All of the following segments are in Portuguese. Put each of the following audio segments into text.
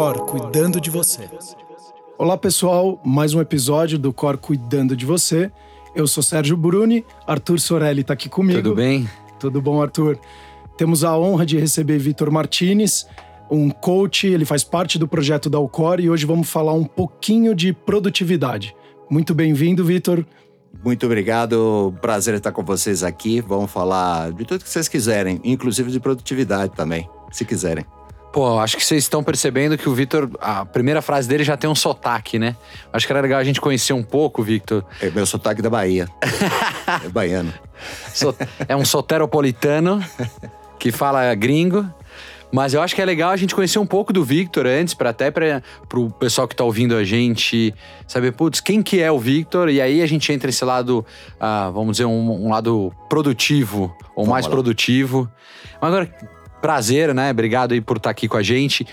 Cor cuidando de você. Olá, pessoal, mais um episódio do Cor cuidando de você. Eu sou Sérgio Bruni, Arthur Sorelli está aqui comigo. Tudo bem? Tudo bom, Arthur? Temos a honra de receber Vitor Martinez, um coach, ele faz parte do projeto da Alcor e hoje vamos falar um pouquinho de produtividade. Muito bem-vindo, Vitor. Muito obrigado, prazer estar com vocês aqui. Vamos falar de tudo que vocês quiserem, inclusive de produtividade também, se quiserem. Pô, acho que vocês estão percebendo que o Vitor, a primeira frase dele já tem um sotaque, né? Acho que era legal a gente conhecer um pouco, Victor. É meu sotaque da Bahia. é baiano. É um soteropolitano que fala gringo. Mas eu acho que é legal a gente conhecer um pouco do Victor antes, para até para o pessoal que está ouvindo a gente saber, putz, quem que é o Victor? E aí a gente entra nesse lado, ah, vamos dizer, um, um lado produtivo, ou vamos mais lá. produtivo. Mas agora, prazer, né? Obrigado aí por estar tá aqui com a gente.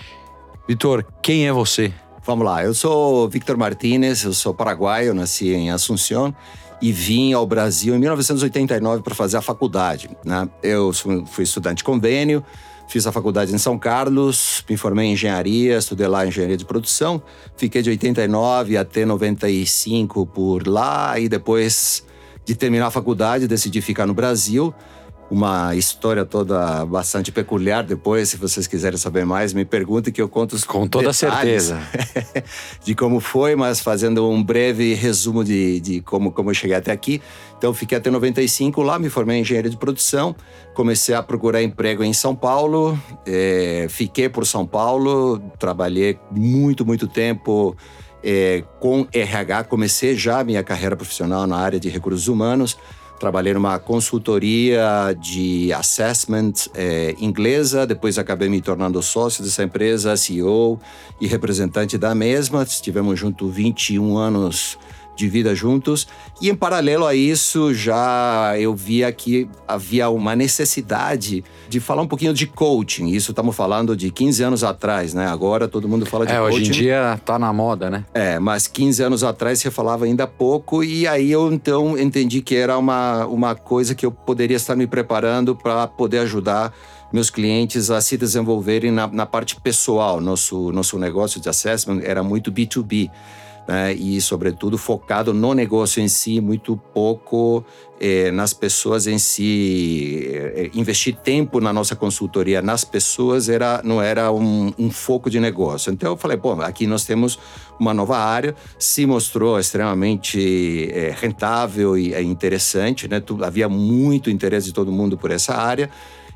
Victor, quem é você? Vamos lá, eu sou Victor Martinez, eu sou paraguaio, nasci em Assunção e vim ao Brasil em 1989 para fazer a faculdade. Né? Eu fui estudante de convênio, Fiz a faculdade em São Carlos, me formei em engenharia, estudei lá engenharia de produção. Fiquei de 89 até 95 por lá e depois de terminar a faculdade decidi ficar no Brasil uma história toda bastante peculiar. Depois, se vocês quiserem saber mais, me perguntem que eu conto os Com toda certeza. de como foi, mas fazendo um breve resumo de, de como, como eu cheguei até aqui. Então, fiquei até 95 lá, me formei em engenharia de produção, comecei a procurar emprego em São Paulo, é, fiquei por São Paulo, trabalhei muito, muito tempo. É, com RH, comecei já a minha carreira profissional na área de recursos humanos, Trabalhei numa consultoria de assessment é, inglesa, depois acabei me tornando sócio dessa empresa, CEO e representante da mesma. Estivemos juntos 21 anos de vida juntos. E em paralelo a isso, já eu via que havia uma necessidade de falar um pouquinho de coaching. Isso estamos falando de 15 anos atrás, né? Agora todo mundo fala de é, coaching. Hoje em dia tá na moda, né? É, mas 15 anos atrás você falava ainda pouco e aí eu então entendi que era uma, uma coisa que eu poderia estar me preparando para poder ajudar meus clientes a se desenvolverem na, na parte pessoal. Nosso, nosso negócio de assessment era muito B2B né? e, sobretudo, focado no negócio em si, muito pouco eh, nas pessoas em si. Eh, investir tempo na nossa consultoria nas pessoas era, não era um, um, foco de negócio. Então, eu falei, bom, aqui nós temos uma nova área, se mostrou extremamente eh, rentável e interessante, né? havia muito interesse de todo mundo por essa área.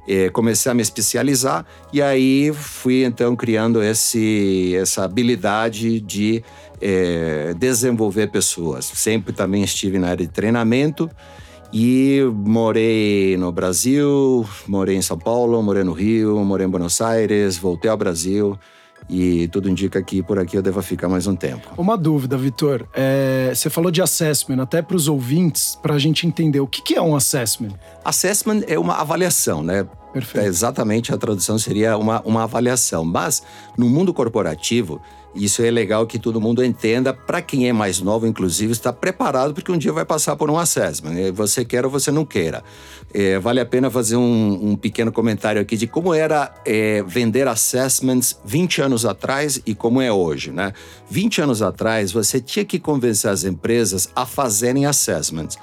É, comecei a me especializar e aí fui então criando esse, essa habilidade de é, desenvolver pessoas. Sempre também estive na área de treinamento e morei no Brasil, morei em São Paulo, morei no Rio, morei em Buenos Aires, voltei ao Brasil e tudo indica que por aqui eu devo ficar mais um tempo. Uma dúvida, Vitor. É, você falou de assessment, até para os ouvintes, para a gente entender o que, que é um assessment. Assessment é uma avaliação, né? Perfeito. É exatamente a tradução seria uma, uma avaliação. Mas no mundo corporativo, isso é legal que todo mundo entenda. Para quem é mais novo, inclusive, está preparado porque um dia vai passar por um assessment. Né? Você quer ou você não queira. É, vale a pena fazer um, um, pequeno comentário aqui de como era é, vender assessments 20 anos atrás e como é hoje. Né? 20 anos atrás, você tinha que convencer as empresas a fazerem assessments.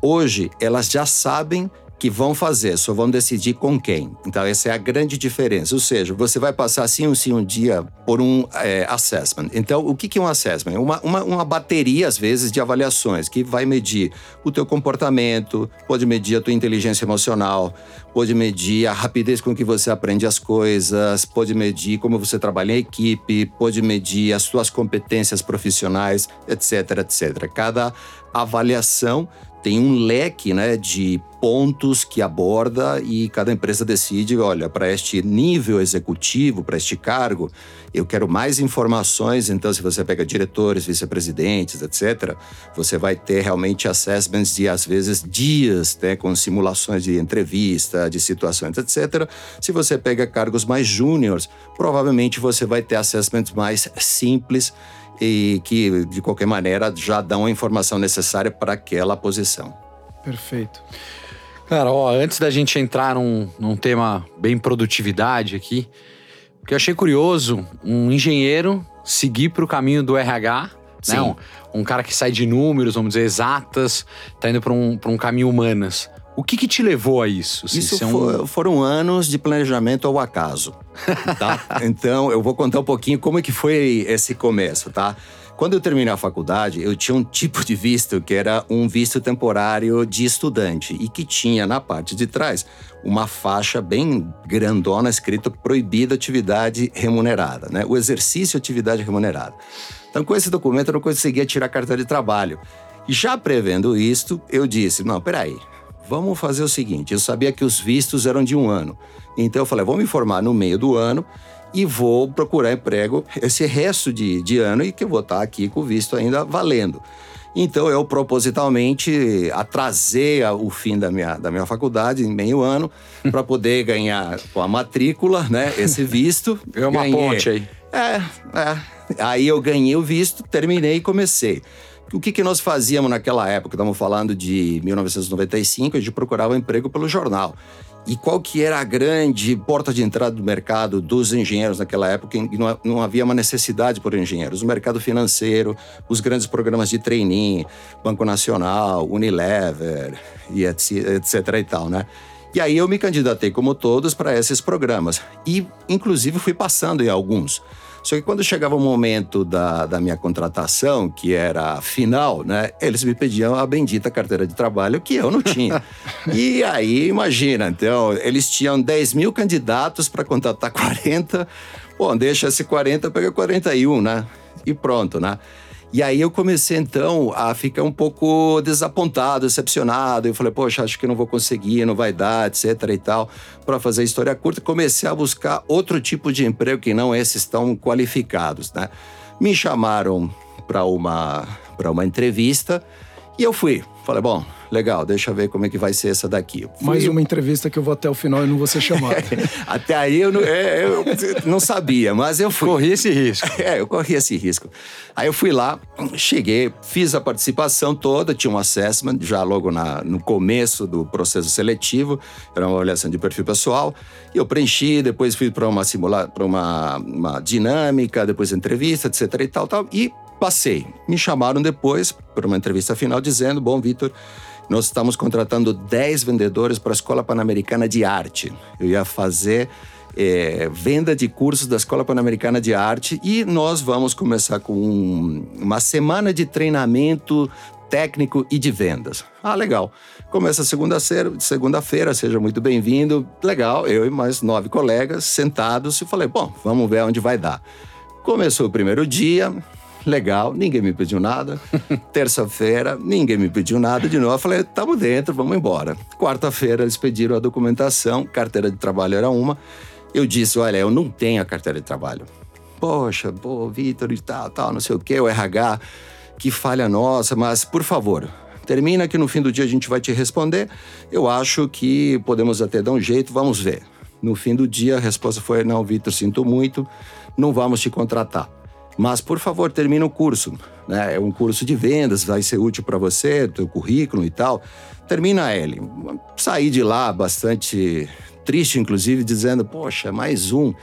Hoje, elas já sabem que vão fazer, só vão decidir com quem. Então, essa é a grande diferença. Ou seja, você vai passar sim ou sim um dia por um é, assessment. Então, o que é um assessment? Uma, uma, uma, bateria, às vezes, de avaliações que vai medir o teu comportamento, pode medir a tua inteligência emocional, pode medir a rapidez com que você aprende as coisas, pode medir como você trabalha em equipe, pode medir as suas competências profissionais, etc, etc. Cada avaliação tem um leque né, de pontos que aborda e cada empresa decide, olha, para este nível executivo, para este cargo, eu quero mais informações. Então, se você pega diretores, vice-presidentes, etc., você vai ter realmente assessments de, às vezes, dias, né, com simulações de entrevista, de situações, etc. Se você pega cargos mais júniores, provavelmente você vai ter assessments mais simples e que, de qualquer maneira, já dão a informação necessária para aquela posição. Perfeito. Cara, ó, antes da gente entrar num, num tema bem produtividade aqui, Porque eu achei curioso um engenheiro seguir para o caminho do RH, né? Um, um, cara que sai de números, vamos dizer, exatas, tá indo para um, um caminho humanas. O que, que te levou a isso? Assim, isso for, foram anos de planejamento ao acaso, tá? então, eu vou contar um pouquinho como é que foi esse começo, tá? Quando eu terminei a faculdade, eu tinha um tipo de visto que era um visto temporário de estudante e que tinha na parte de trás uma faixa bem grandona escrito proibida atividade remunerada, né? O exercício de atividade remunerada. Então, com esse documento, eu não conseguia tirar carta de trabalho. E já prevendo isto, eu disse: não, peraí, vamos fazer o seguinte. Eu sabia que os vistos eram de um ano. Então, eu falei: vou me formar no meio do ano e vou procurar emprego esse resto de, de ano e que eu vou estar aqui com o visto ainda valendo. Então eu propositalmente atrasei o fim da minha, da minha faculdade em meio ano para poder ganhar com a matrícula, né, esse visto. É uma ganhei. ponte aí. É, é. Aí eu ganhei o visto, terminei e comecei. O que, que nós fazíamos naquela época? Estamos falando de 1995, a gente procurava emprego pelo jornal. E qual que era a grande porta de entrada do mercado dos engenheiros naquela época? Não, não havia uma necessidade por engenheiros. O mercado financeiro, os grandes programas de trainee, Banco Nacional, Unilever e etc, etc e tal, né? E aí eu me candidatei como todos para esses programas e inclusive fui passando em alguns. Só que quando chegava o momento da, da minha contratação, que era final, né? Eles me pediam a bendita carteira de trabalho que eu não tinha. e aí, imagina, então, eles tinham 10 mil candidatos para contratar 40. Bom, deixa esse 40, pega 41, né? E pronto, né? E aí eu comecei então a ficar um pouco desapontado, decepcionado. Eu falei, poxa, acho que não vou conseguir, não vai dar, etc e tal, para fazer história curta. Comecei a buscar outro tipo de emprego que não esses tão qualificados, né? Me chamaram para uma para uma entrevista e eu fui. Falei, bom, legal, deixa eu ver como é que vai ser essa daqui. Fui... Mais uma entrevista que eu vou até o final e não vou ser chamado. até aí eu não, é, eu não sabia, mas eu fui. Corri esse risco. É, eu corri esse risco. Aí eu fui lá, cheguei, fiz a participação toda, tinha um assessment já logo na, no começo do processo seletivo, era uma avaliação de perfil pessoal, e eu preenchi, depois fui para uma simula para uma, uma dinâmica, depois entrevista, etc e tal, tal, e passei. Me chamaram depois para uma entrevista final dizendo: Bom, Vitor, nós estamos contratando 10 vendedores para a Escola Pan-Americana de Arte. Eu ia fazer é, venda de cursos da Escola Pan-Americana de Arte e nós vamos começar com um, uma semana de treinamento técnico e de vendas. Ah, legal. Começa segunda-feira, segunda-feira, seja muito bem-vindo. Legal, eu e mais nove colegas sentados e falei, bom, vamos ver onde vai dar. Começou o primeiro dia, legal, ninguém me pediu nada. Terça-feira, ninguém me pediu nada de novo. Eu falei, estamos dentro, vamos embora. Quarta-feira, eles pediram a documentação, carteira de trabalho era uma. Eu disse, olha, eu não tenho a carteira de trabalho. Poxa, pô, Vitor e tal, tal, não sei o quê, o RH, que falha nossa, mas por favor, termina que no fim do dia a gente vai te responder. Eu acho que podemos até dar um jeito, vamos ver. No fim do dia, a resposta foi: não, Vitor, sinto muito, não vamos te contratar. Mas, por favor, termine o curso. Né? É um curso de vendas, vai ser útil para você, teu currículo e tal. Termina ele. Saí de lá bastante triste, inclusive, dizendo: Poxa, mais um.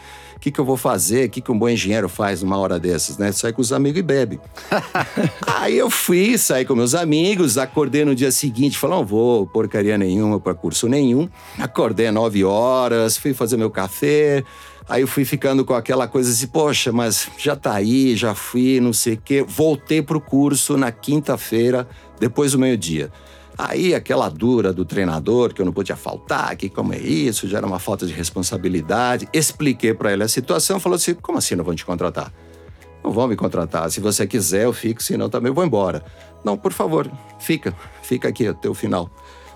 O que, que eu vou fazer? O que, que um bom engenheiro faz numa hora dessas, né? Sai com os amigos e bebe. Aí eu fui, saí com meus amigos, acordei no dia seguinte, falei, não vou porcaria nenhuma para curso nenhum. Acordei nove horas, fui fazer meu café, Aí eu fui ficando com aquela coisa assim, poxa, mas já tá aí, já fui, não sei o quê. Voltei pro curso na quinta-feira, depois do meio-dia. Aí aquela dura do treinador, que eu não podia faltar, que como é isso, já era uma falta de responsabilidade. Expliquei para ele a situação, falou assim: como assim não vão te contratar? Não vão me contratar. Se você quiser, eu fico, senão também vou embora. Não, por favor, fica, fica aqui até o final.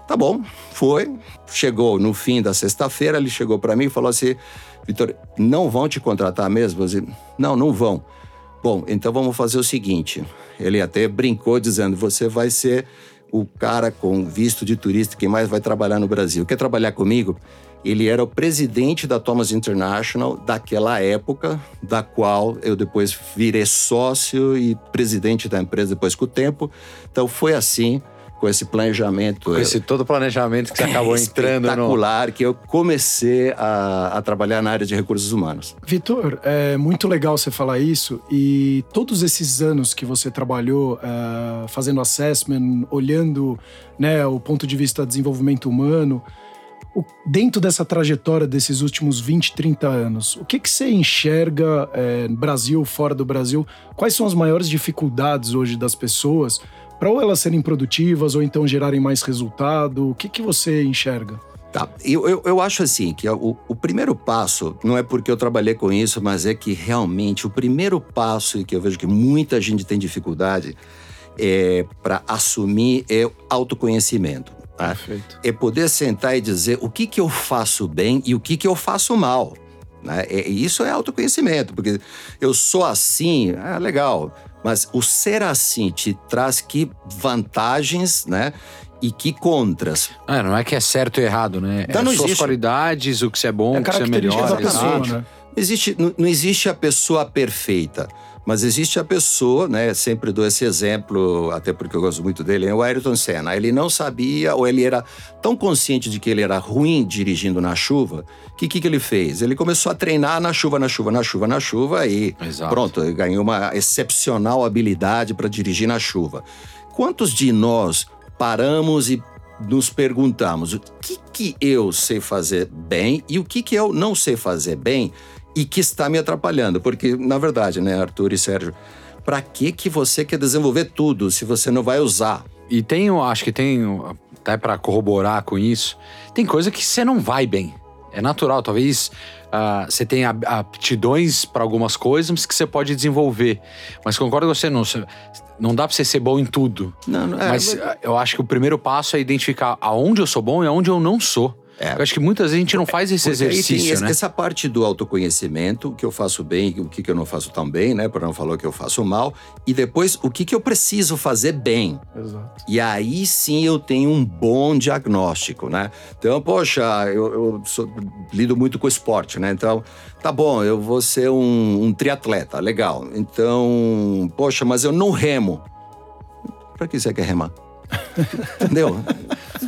Tá bom, foi. Chegou no fim da sexta-feira, ele chegou para mim e falou assim: Vitor, não vão te contratar mesmo? Eu não, não vão. Bom, então vamos fazer o seguinte. Ele até brincou dizendo: você vai ser o cara com visto de turista que mais vai trabalhar no Brasil. Quer trabalhar comigo? Ele era o presidente da Thomas International daquela época, da qual eu depois virei sócio e presidente da empresa depois com o tempo. Então foi assim com esse planejamento. Com esse todo planejamento que você acabou entrando no... Espetacular, que eu comecei a, a, trabalhar na área de recursos humanos. Vitor, é muito legal você falar isso e todos esses anos que você trabalhou uh, fazendo assessment, olhando né, o ponto de vista de desenvolvimento humano, o, dentro dessa trajetória desses últimos 20, 30 anos, o que, que você enxerga é, no Brasil, fora do Brasil? Quais são as maiores dificuldades hoje das pessoas para ou elas serem produtivas ou então gerarem mais resultado? O que, que você enxerga? Tá, eu, eu, eu acho assim que o, o primeiro passo, não é porque eu trabalhei com isso, mas é que realmente o primeiro passo, e que eu vejo que muita gente tem dificuldade, é, para assumir é autoconhecimento. Tá? É poder sentar e dizer o que, que eu faço bem e o que, que eu faço mal. Né? E isso é autoconhecimento, porque eu sou assim, é legal, mas o ser assim te traz que vantagens, né? E que contras. Ah, não é que é certo ou errado, né? Então, é não suas existe. qualidades, o que você é bom, é o que você é melhor. Pessoa, né? existe, não, não existe a pessoa perfeita. Mas existe a pessoa, né? Sempre dou esse exemplo, até porque eu gosto muito dele, é o Ayrton Senna. Ele não sabia, ou ele era tão consciente de que ele era ruim dirigindo na chuva, que o que, que ele fez? Ele começou a treinar na chuva, na chuva, na chuva, na chuva, e Exato. pronto, ganhou uma excepcional habilidade para dirigir na chuva. Quantos de nós paramos e nos perguntamos o que, que eu sei fazer bem e o que, que eu não sei fazer bem e que está me atrapalhando. Porque, na verdade, né, Arthur e Sérgio, para que que você quer desenvolver tudo se você não vai usar? E tem, acho que tem, até para corroborar com isso, tem coisa que você não vai bem. É natural, talvez uh, você tenha aptidões para algumas coisas mas que você pode desenvolver. Mas concordo com você, não, não dá para você ser bom em tudo. Não, não é, mas mas... eu acho que o primeiro passo é identificar aonde eu sou bom e aonde eu não sou. É. Eu acho que muitas vezes a gente não faz esse Porque exercício, tem né? Essa parte do autoconhecimento, o que eu faço bem, o que eu não faço tão bem, né? Para não falar que eu faço mal. E depois, o que, que eu preciso fazer bem. Exato. E aí sim eu tenho um bom diagnóstico, né? Então, poxa, eu, eu sou, lido muito com esporte, né? Então, tá bom, eu vou ser um, um triatleta, legal. Então, poxa, mas eu não remo. Para que você quer remar? Entendeu?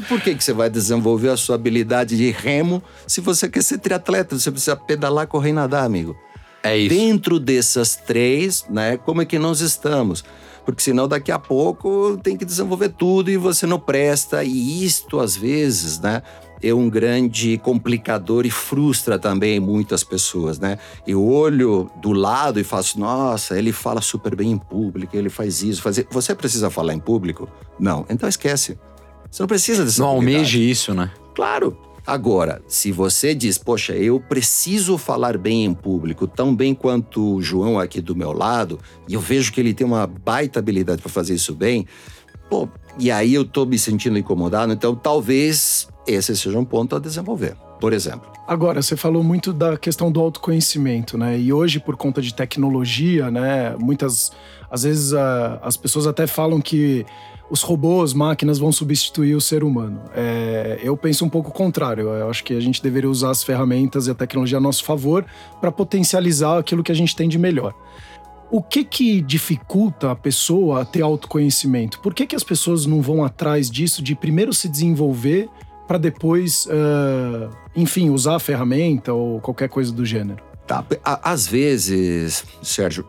Por que, que você vai desenvolver a sua habilidade de remo se você quer ser triatleta? Você precisa pedalar, correr e nadar, amigo. É isso. Dentro dessas três, né? Como é que nós estamos? Porque senão daqui a pouco tem que desenvolver tudo e você não presta. E isto, às vezes, né? É um grande complicador e frustra também muitas pessoas, né? Eu olho do lado e faço, nossa, ele fala super bem em público, ele faz isso, faz... Você precisa falar em público? Não, então esquece. Você não precisa dessa Não almeje isso, né? Claro. Agora, se você diz, poxa, eu preciso falar bem em público, tão bem quanto o João aqui do meu lado, e eu vejo que ele tem uma baita habilidade para fazer isso bem, pô, e aí eu tô me sentindo incomodado, então talvez esse seja um ponto a desenvolver, por exemplo. Agora, você falou muito da questão do autoconhecimento, né? E hoje, por conta de tecnologia, né? Muitas, às vezes, a, as pessoas até falam que os robôs, máquinas vão substituir o ser humano. É, eu penso um pouco o contrário. Eu acho que a gente deveria usar as ferramentas e a tecnologia a nosso favor para potencializar aquilo que a gente tem de melhor. O que que dificulta a pessoa a ter autoconhecimento? Por que, que as pessoas não vão atrás disso, de primeiro se desenvolver para depois, uh, enfim, usar a ferramenta ou qualquer coisa do gênero? Tá. Às vezes, Sérgio,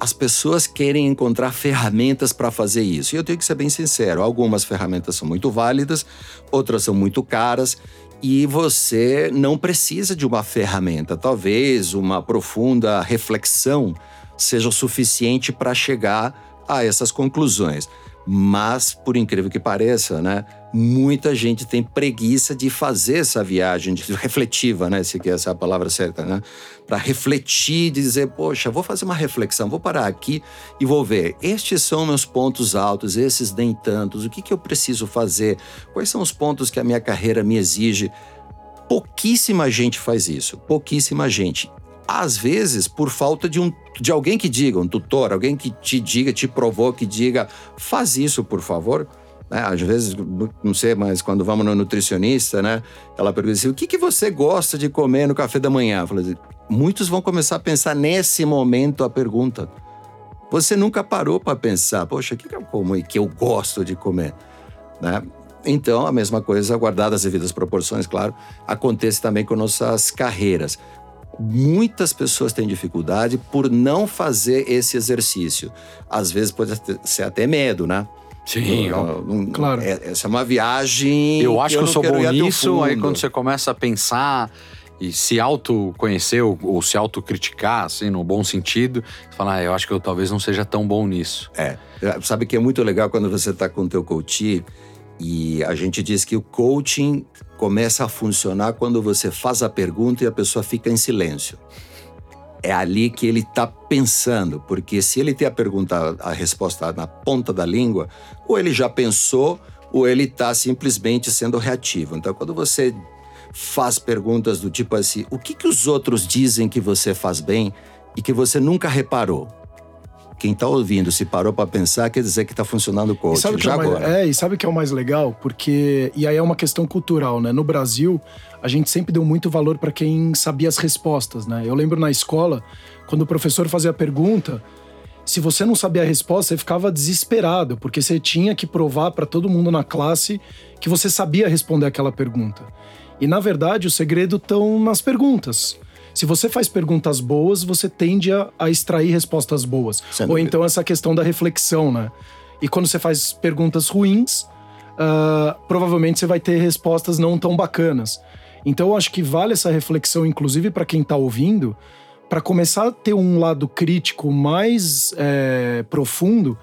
as pessoas querem encontrar ferramentas para fazer isso. E eu tenho que ser bem sincero: algumas ferramentas são muito válidas, outras são muito caras. E você não precisa de uma ferramenta. Talvez uma profunda reflexão seja o suficiente para chegar a essas conclusões. Mas, por incrível que pareça, né, muita gente tem preguiça de fazer essa viagem de refletiva, né, se essa é a palavra certa, né, para refletir, dizer, poxa, vou fazer uma reflexão, vou parar aqui e vou ver. Estes são meus pontos altos, esses nem tantos. O que, que eu preciso fazer? Quais são os pontos que a minha carreira me exige? Pouquíssima gente faz isso, pouquíssima gente às vezes por falta de, um, de alguém que diga, um tutor, alguém que te diga, te provoque, diga, faz isso, por favor. Né? Às vezes, não sei, mas quando vamos no nutricionista, né? Ela pergunta assim: o que, que você gosta de comer no café da manhã? Assim, muitos vão começar a pensar nesse momento a pergunta. Você nunca parou para pensar, poxa, o que, que eu como e que eu gosto de comer? né? Então, a mesma coisa, guardadas as devidas proporções, claro, acontece também com nossas carreiras. Muitas pessoas têm dificuldade por não fazer esse exercício. Às vezes pode ser até medo, né? Sim, não, não, claro. É, essa é uma viagem. Eu acho que eu, eu sou bom nisso, aí quando você começa a pensar e se autoconhecer ou, ou se autocriticar, assim, no bom sentido, você fala, ah, eu acho que eu talvez não seja tão bom nisso. É. Sabe que é muito legal quando você está com o teu coach e a gente diz que o coaching começa a funcionar quando você faz a pergunta e a pessoa fica em silêncio. É ali que ele está pensando, porque se ele tem a pergunta, a resposta na ponta da língua, ou ele já pensou, ou ele está simplesmente sendo reativo. Então, quando você faz perguntas do tipo assim: o que, que os outros dizem que você faz bem e que você nunca reparou? Quem está ouvindo, se parou para pensar, quer dizer que está funcionando o coaching. sabe já é mais, agora. É, e sabe o que é o mais legal? Porque. E aí é uma questão cultural, né? No Brasil, a gente sempre deu muito valor para quem sabia as respostas, né? Eu lembro na escola, quando o professor fazia a pergunta, se você não sabia a resposta, você ficava desesperado, porque você tinha que provar para todo mundo na classe que você sabia responder aquela pergunta. E na verdade, o segredo estão nas perguntas. Se você faz perguntas boas, você tende a, a extrair respostas boas. Sem Ou dúvida. então essa questão da reflexão, né? E quando você faz perguntas ruins, ah, provavelmente você vai ter respostas não tão bacanas. Então eu acho que vale essa reflexão, inclusive para quem está ouvindo, para começar a ter um lado crítico mais é, profundo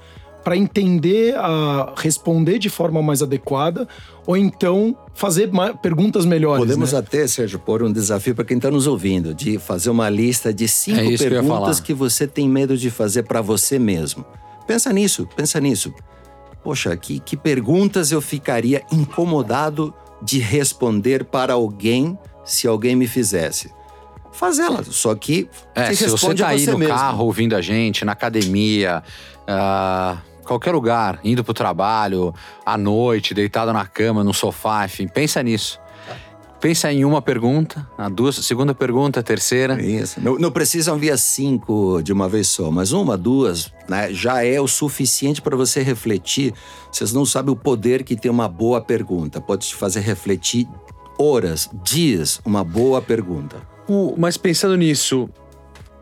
para entender, a responder de forma mais adequada, ou então fazer perguntas melhores. Podemos né? até, Sérgio, pôr um desafio para quem está nos ouvindo, de fazer uma lista de cinco É que eu ia perguntas falar. que você tem medo de fazer para você mesmo. Pensa nisso, pensa nisso. Poxa, que, que perguntas eu ficaria incomodado de responder para alguém se alguém me fizesse? Faz ela, só que É, se você responde tá a aí você no mesmo. carro ouvindo a gente, na academia, ah, qualquer lugar, indo pro trabalho, à noite, deitado na cama, no sofá, enfim, pensa nisso. Pensa em uma pergunta, a duas, segunda pergunta, a terceira. Isso. Não, não precisam vir as cinco de uma vez só, mas uma, duas, né, já é o suficiente para você refletir. Vocês não sabem o poder que tem uma boa pergunta. Pode te fazer refletir horas, dias, uma boa pergunta. O- mas pensando nisso,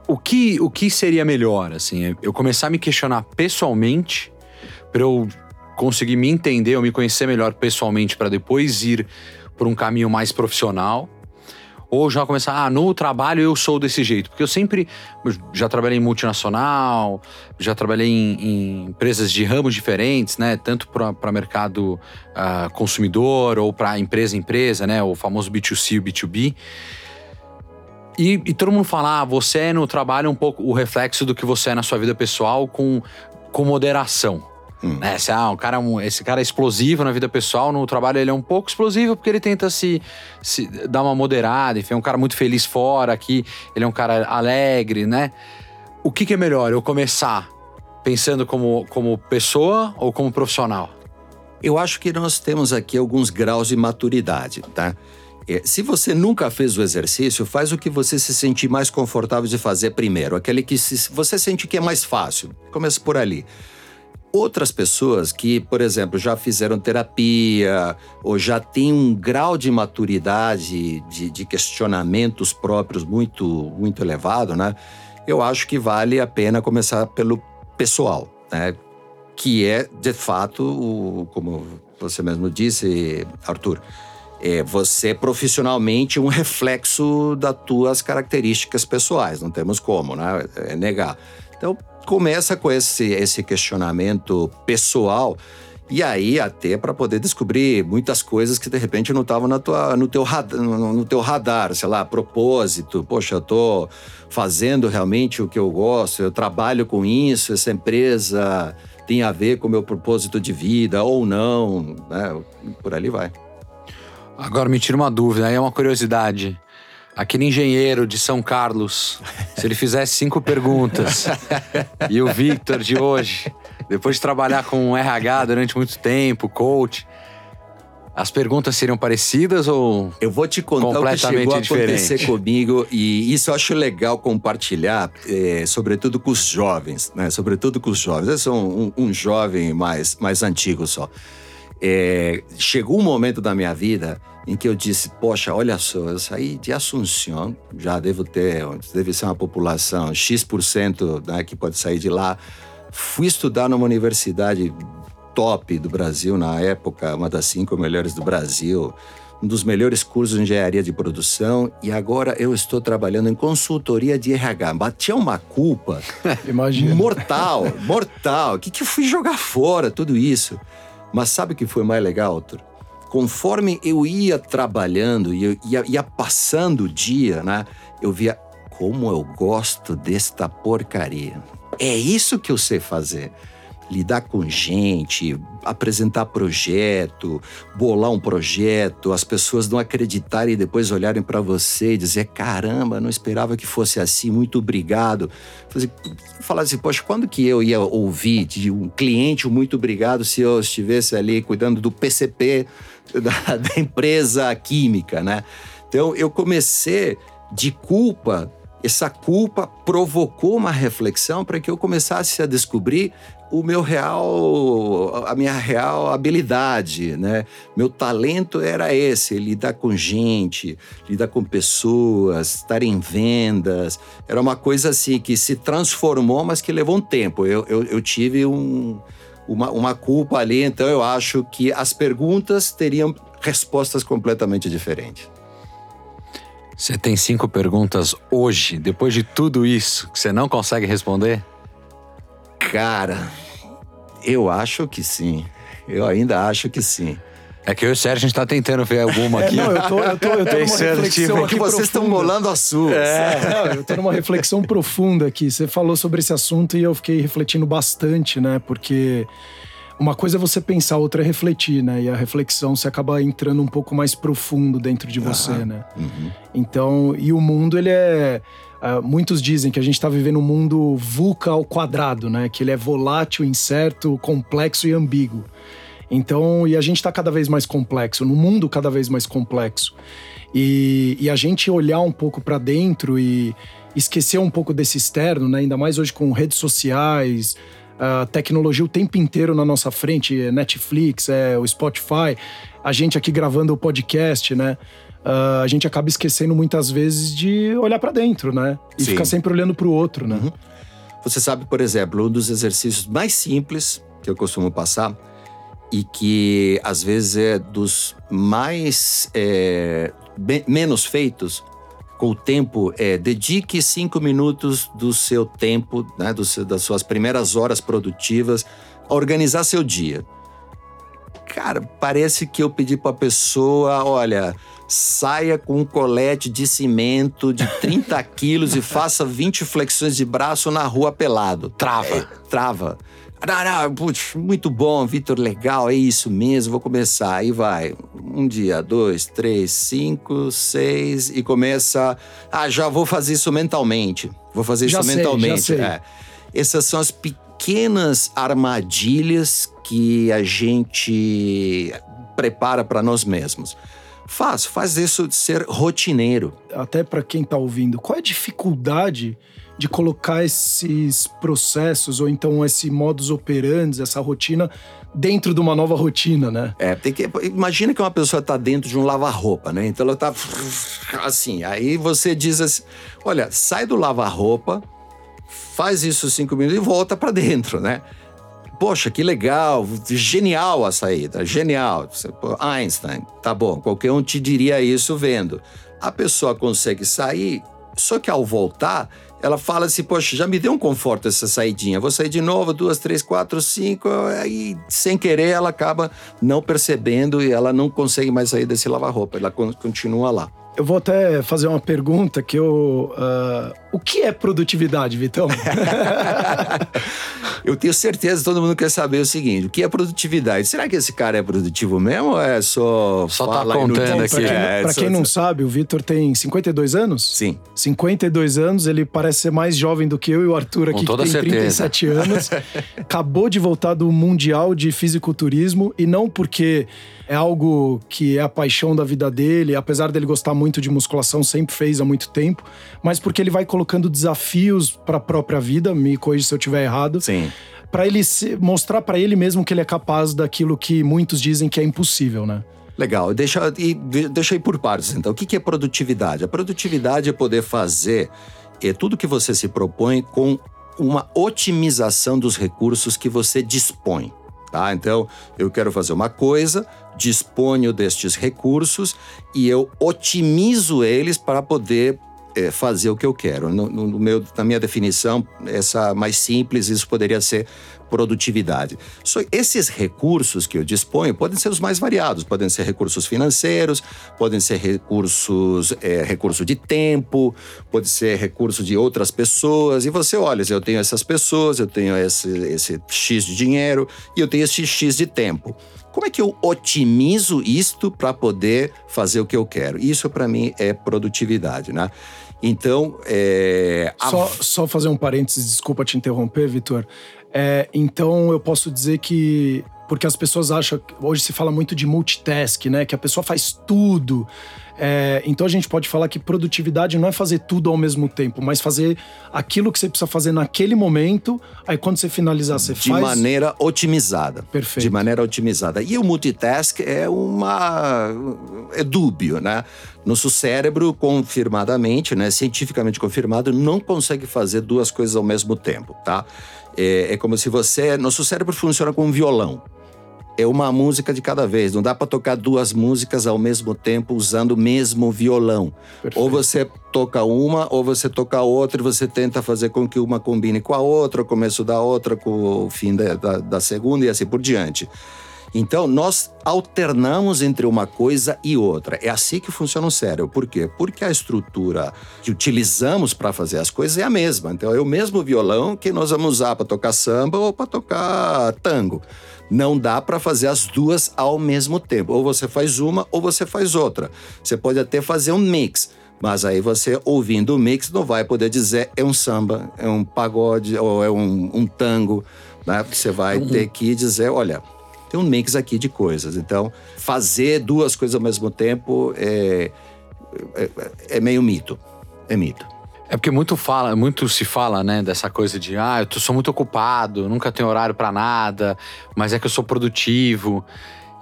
o que, o que seria melhor, assim? Eu começar a me questionar pessoalmente, para eu conseguir me entender ou me conhecer melhor pessoalmente, para depois ir por um caminho mais profissional? Ou já começar, ah, no trabalho eu sou desse jeito. Porque eu sempre eu já trabalhei em multinacional, já trabalhei em, em empresas de ramos diferentes, né? Tanto para mercado ah, consumidor ou para empresa a empresa, né? O famoso B2C e o B2B. E, e todo mundo fala, ah, você é no trabalho um pouco o reflexo do que você é na sua vida pessoal com, com moderação. Hum. Né? Você, ah, um cara, um- esse cara é explosivo na vida pessoal, no trabalho ele é um pouco explosivo porque ele tenta se, se dar uma moderada, enfim, é um cara muito feliz fora aqui, ele é um cara alegre, né? O que, que é melhor? Eu começar pensando como, como pessoa ou como profissional? Eu acho que nós temos aqui alguns graus de maturidade, tá? É, Se você nunca fez o exercício, faz o que você se sentir mais confortável de fazer primeiro, aquele que se- você sente que é mais fácil. Começa por ali. Outras pessoas que, por exemplo, já fizeram terapia ou já têm um grau de maturidade, de, de questionamentos próprios muito, muito elevado, né? Eu acho que vale a pena começar pelo pessoal, né? Que é, de fato, o, como você mesmo disse, Arthur, é você profissionalmente um reflexo das tuas características pessoais, não temos como, né? É negar. Então, começa com esse, esse questionamento pessoal e aí até para poder descobrir muitas coisas que de repente não estavam no, teu radar, no teu radar, sei lá, propósito. Poxa, eu tô fazendo realmente o que eu gosto, eu trabalho com isso, essa empresa tem a ver com o meu propósito de vida ou não, né? Por ali vai. Agora me tira uma dúvida, aí é uma curiosidade. Aquele engenheiro de São Carlos, se ele fizesse cinco perguntas e o Victor de hoje, depois de trabalhar com RH durante muito tempo, coach, as perguntas seriam parecidas ou Eu vou te contar o que Completamente chegou a acontecer diferente. comigo e isso eu acho legal compartilhar, eh, sobretudo com os jovens, né? Sobretudo com os jovens. Eu sou um, um jovem mais, mais antigo só. É, chegou um momento da minha vida em que eu disse, poxa, olha só, eu saí de Assunção, já devo ter, deve ser uma população X% né, que pode sair de lá. Fui estudar numa universidade top do Brasil na época, uma das cinco melhores do Brasil, um dos melhores cursos de engenharia de produção e agora eu estou trabalhando em consultoria de RH. Batia uma culpa Imagina. mortal, mortal. O que, que eu fui jogar fora tudo isso? Mas sabe o que foi mais legal, Arthur? conforme eu ia trabalhando e ia, ia passando o dia, né? Eu via como eu gosto desta porcaria. É isso que eu sei fazer. Lidar com gente, apresentar projeto, bolar um projeto, as pessoas não acreditarem e depois olharem para você e dizer: caramba, não esperava que fosse assim, muito obrigado. Falar assim, poxa, quando que eu ia ouvir de um cliente muito obrigado se eu estivesse ali cuidando do PCP da, da empresa química, né? Então eu comecei de culpa essa culpa provocou uma reflexão para que eu começasse a descobrir o meu real, a minha real habilidade, né? Meu talento era esse, lidar com gente, lidar com pessoas, estar em vendas. Era uma coisa assim que se transformou, mas que levou um tempo. Eu, eu, eu tive um, uma, uma culpa ali, então eu acho que as perguntas teriam respostas completamente diferentes. Você tem cinco perguntas hoje, depois de tudo isso, que você não consegue responder? Cara, eu acho que sim. Eu ainda acho que sim. É que eu e o Sérgio, a gente tá tentando ver alguma aqui. É, não, eu tô, eu tô, eu tô numa reflexão tipo, que vocês estão molando as suas. É, não, eu tô numa reflexão profunda aqui. Você falou sobre esse assunto e eu fiquei refletindo bastante, né? Porque uma coisa é você pensar, outra é refletir, né? E a reflexão você acaba entrando um pouco mais profundo dentro de você, né? Uhum. Então, e o mundo, ele é. Uh, muitos dizem que a gente está vivendo um mundo VUCA ao quadrado, né? Que ele é volátil, incerto, complexo e ambíguo. Então, e a gente está cada vez mais complexo, no mundo cada vez mais complexo. E, e a gente olhar um pouco para dentro e esquecer um pouco desse externo, né? Ainda mais hoje com redes sociais, a tecnologia o tempo inteiro na nossa frente, é Netflix, é o Spotify, a gente aqui gravando o podcast, né? Uh, a gente acaba esquecendo muitas vezes de olhar para dentro, né? E Sim. ficar sempre olhando para o outro, né? Uhum. Você sabe, por exemplo, um dos exercícios mais simples que eu costumo passar e que às vezes é dos mais é, menos feitos com o tempo é dedique cinco minutos do seu tempo, né, do seu, das suas primeiras horas produtivas a organizar seu dia. Cara, parece que eu pedi para a pessoa, olha, saia com um colete de cimento de 30 quilos e faça 20 flexões de braço na rua pelado. Trava. É, trava. Não, não, putz, muito bom, Vitor, legal, é isso mesmo, vou começar. Aí vai, um dia, dois, três, cinco, seis, e começa. Ah, já vou fazer isso mentalmente. Vou fazer já isso sei, mentalmente. É. Essas são as pequenas armadilhas que a gente prepara para nós mesmos. Faz, faz isso ser rotineiro. Até para quem está ouvindo, qual é a dificuldade de colocar esses processos ou então esse modus operandi, essa rotina dentro de uma nova rotina, né? É, tem que imagina que uma pessoa está dentro de um lava-roupa, né? Então ela está assim, aí você diz assim, olha, sai do lava-roupa, faz isso cinco minutos e volta para dentro, né? Poxa, que legal, genial a saída, genial. Einstein, tá bom, qualquer um te diria isso vendo. A pessoa consegue sair, só que ao voltar, ela fala assim, poxa, já me deu um conforto essa saidinha. Vou sair de novo, duas, três, quatro, cinco. Aí, sem querer, ela acaba não percebendo e ela não consegue mais sair desse lavar-roupa. Ela continua lá. Eu vou até fazer uma pergunta que eu. Uh, o que é produtividade, Vitão? eu tenho certeza que todo mundo quer saber o seguinte: o que é produtividade? Será que esse cara é produtivo mesmo ou é só. Só tá contando aqui. Pra quem, é, pra quem não sabe, o Vitor tem 52 anos? Sim. 52 anos, ele parece ser mais jovem do que eu e o Arthur aqui, Com que tem certeza. 37 anos. Acabou de voltar do Mundial de Fisiculturismo e não porque é algo que é a paixão da vida dele, apesar dele gostar muito de musculação, sempre fez há muito tempo, mas porque ele vai colocando desafios para a própria vida, me corrija se eu estiver errado. Sim. para ele se, mostrar para ele mesmo que ele é capaz daquilo que muitos dizem que é impossível, né? Legal, deixa, e, deixa aí por partes. Então, o que é produtividade? A produtividade é poder fazer é tudo que você se propõe com uma otimização dos recursos que você dispõe. Tá? Então, eu quero fazer uma coisa, disponho destes recursos e eu otimizo eles para poder é, fazer o que eu quero. No, no, meu, na minha definição, essa mais simples, isso poderia ser produtividade. So, esses recursos que eu disponho podem ser os mais variados, podem ser recursos financeiros, podem ser recursos, é, recurso de tempo, pode ser recurso de outras pessoas. E você olha, eu tenho essas pessoas, eu tenho esse, esse X de dinheiro e eu tenho esse X de tempo. Como é que eu otimizo isto para poder fazer o que eu quero? Isso para mim é produtividade, né? Então, é... só, só fazer um parênteses, desculpa te interromper, Vitor. É, então, eu posso dizer que porque as pessoas acham hoje se fala muito de multitask, né? Que a pessoa faz tudo. É, então a gente pode falar que produtividade não é fazer tudo ao mesmo tempo, mas fazer aquilo que você precisa fazer naquele momento. Aí quando você finalizar, você de faz. De maneira otimizada. Perfeito. De maneira otimizada. E o multitask é uma. é dúbio, né? Nosso cérebro, confirmadamente, né, cientificamente confirmado, não consegue fazer duas coisas ao mesmo tempo, tá? É, é como se você. Nosso cérebro funciona como um violão é uma música de cada vez. Não dá para tocar duas músicas ao mesmo tempo usando o mesmo violão. Perfeito. Ou você toca uma, ou você toca outra, e você tenta fazer com que uma combine com a outra, o começo da outra com o fim da, da, da segunda e assim por diante. Então, nós alternamos entre uma coisa e outra. É assim que funciona o cérebro. Por quê? Porque a estrutura que utilizamos para fazer as coisas é a mesma. Então, é o mesmo violão que nós vamos usar para tocar samba ou para tocar tango. Não dá para fazer as duas ao mesmo tempo. Ou você faz uma ou você faz outra. Você pode até fazer um mix. Mas aí você, ouvindo o mix, não vai poder dizer é um samba, é um pagode ou é um, um tango. Né? Você vai uhum. ter que dizer, olha, tem um mix aqui de coisas. Então, fazer duas coisas ao mesmo tempo é, é, é meio mito. É mito. É porque muito fala, muito se fala, né, dessa coisa de ah, eu sou muito ocupado, nunca tenho horário para nada, mas é que eu sou produtivo.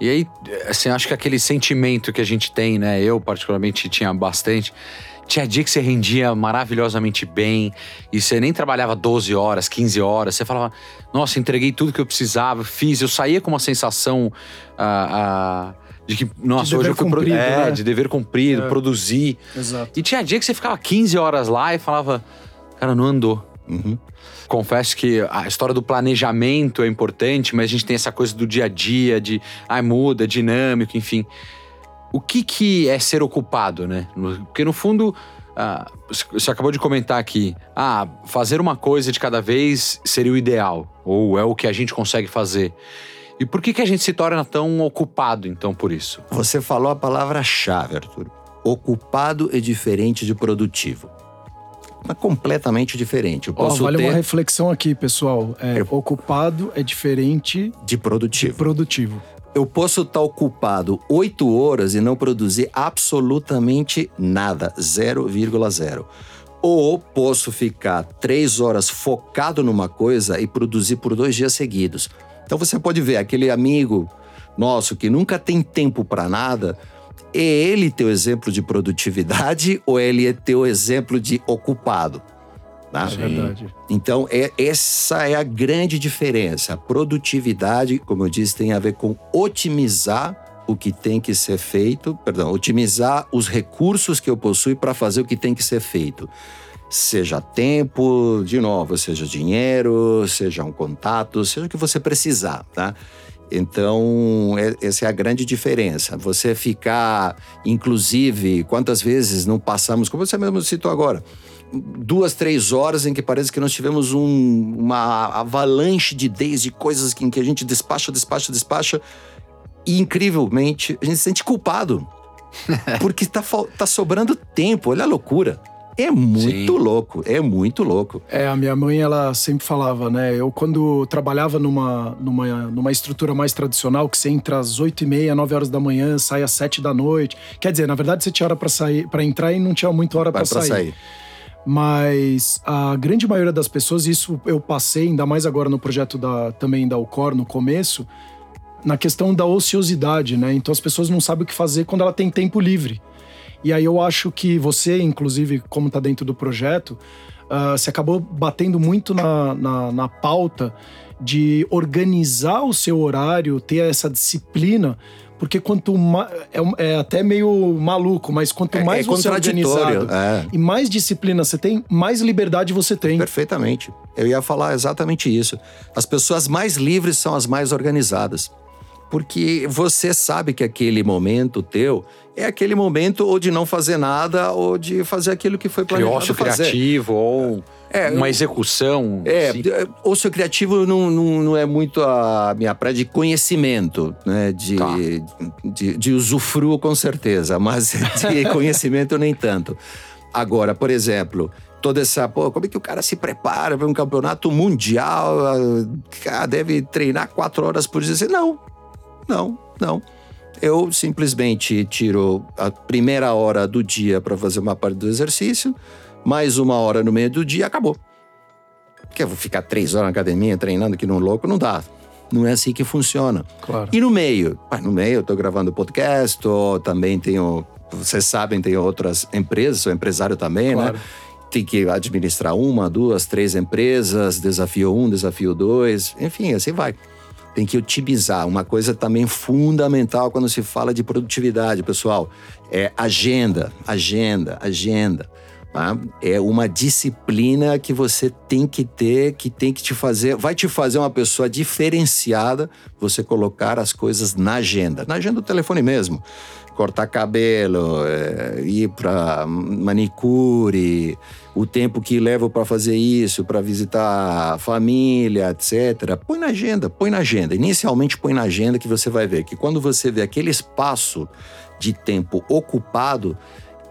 E aí, assim, acho que aquele sentimento que a gente tem, né, eu particularmente tinha bastante, tinha dia que você rendia maravilhosamente bem e você nem trabalhava 12 horas, 15 horas. Você falava, nossa, entreguei tudo que eu precisava, fiz. Eu saía com uma sensação. Uh, de que, nossa, de hoje eu fui pro... é, né? de dever cumprido, é. produzir. Exato. E tinha dia que você ficava 15 horas lá e falava, cara, não andou. Uhum. Confesso que a história do planejamento é importante, mas a gente tem essa coisa do dia a dia, de ai, muda, é dinâmico, enfim. O que, que é ser ocupado, né? Porque no fundo, ah, você acabou de comentar aqui, ah, fazer uma coisa de cada vez seria o ideal, ou é o que a gente consegue fazer. E por que, que a gente se torna tão ocupado, então, por isso? Você falou a palavra-chave, Arthur. Ocupado é diferente de produtivo. Mas completamente diferente. Eu posso oh, vale ter... uma reflexão aqui, pessoal. É, eu... Ocupado é diferente de produtivo. De produtivo. Eu posso estar ocupado oito horas e não produzir absolutamente nada, 0,0. Ou posso ficar três horas focado numa coisa e produzir por dois dias seguidos. Então você pode ver aquele amigo nosso que nunca tem tempo para nada, é ele teu exemplo de produtividade ou ele é teu exemplo de ocupado? É verdade. Então, é, essa é a grande diferença. A produtividade, como eu disse, tem a ver com otimizar o que tem que ser feito, perdão, otimizar os recursos que eu possuo para fazer o que tem que ser feito seja tempo, de novo, seja dinheiro, seja um contato, seja o que você precisar, tá? Então, é, essa é a grande diferença. Você ficar, inclusive, quantas vezes não passamos, como você mesmo citou agora, duas, três horas em que parece que nós tivemos um, uma avalanche de ideias, de coisas em que a gente despacha, despacha, despacha, e incrivelmente a gente se sente culpado. porque está tá sobrando tempo, olha a loucura. É muito Sim. louco, é muito louco. É, a minha mãe, ela sempre falava, né? Eu, quando trabalhava numa, numa, numa estrutura mais tradicional, que você entra às 8 e meia, 9 horas da manhã, sai às 7 da noite. Quer dizer, na verdade, você tinha hora para sair, para entrar e não tinha muita hora para sair. sair. Mas a grande maioria das pessoas, isso eu passei, ainda mais agora no projeto da, também da Ucor, no começo, na questão da ociosidade, né? Então as pessoas não sabem o que fazer quando ela tem tempo livre. E aí eu acho que você, inclusive, como está dentro do projeto, uh, você acabou batendo muito na, na, na pauta de organizar o seu horário, ter essa disciplina porque quanto mais. É, é, até meio maluco, mas quanto é, mais é, você é organizado é. e mais disciplina você tem, mais liberdade você tem. Perfeitamente. Eu ia falar exatamente isso. As pessoas mais livres são as mais organizadas. Porque você sabe que aquele momento teu é aquele momento ou de não fazer nada ou de fazer aquilo que foi planejado ócio fazer. criativo ou é, uma execução. É, assim. ócio criativo não, não, não, é muito a minha praia de conhecimento, né? De, tá. de, de usufruo com certeza, mas de conhecimento nem tanto. Agora, por exemplo, toda essa. Pô, como é que o cara se prepara para um campeonato mundial? Cara, deve treinar quatro horas por dia. Não, não, não. Eu simplesmente tiro a primeira hora do dia para fazer uma parte do exercício, mais uma hora no meio do dia, acabou. Porque eu vou ficar três horas na academia treinando aqui no louco, não dá. Não é assim que funciona. Claro. E no meio? no meio eu tô gravando podcast, ou também tenho. Vocês sabem, tenho outras empresas, sou empresário também, né? claro. né? Tem que administrar uma, duas, três empresas, desafio um, desafio dois, enfim, assim vai tem que otimizar. Uma coisa também fundamental quando se fala de produtividade, pessoal, é agenda, agenda, agenda. Tá? É uma disciplina que você tem que ter, que tem que te fazer, vai te fazer uma pessoa diferenciada você colocar as coisas na agenda, na agenda do telefone mesmo. Cortar cabelo, é, ir para manicure, o tempo que levo para fazer isso, para visitar a família, etc. Põe na agenda, põe na agenda. Inicialmente põe na agenda que você vai ver que quando você vê aquele espaço de tempo ocupado,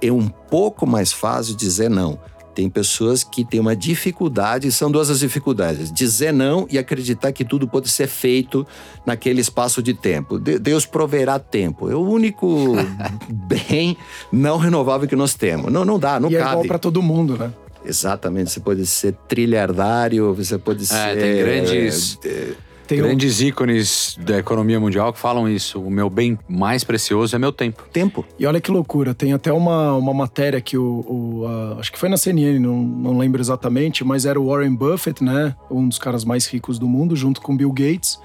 é um pouco mais fácil dizer não. Tem pessoas que têm uma dificuldade, são duas as dificuldades: dizer não e acreditar que tudo pode ser feito naquele espaço de tempo. Deus proverá tempo. É o único bem não renovável que nós temos. Não, não dá, não e cabe. É igual para todo mundo, né? Exatamente. Você pode ser trilhardário, você pode é, ser. Tem grandes. É, tem Grandes um... ícones da economia mundial que falam isso. O meu bem mais precioso é meu tempo. Tempo. E olha que loucura. Tem até uma, uma matéria que o. o a, acho que foi na CNN, não, não lembro exatamente, mas era o Warren Buffett, né? Um dos caras mais ricos do mundo, junto com Bill Gates.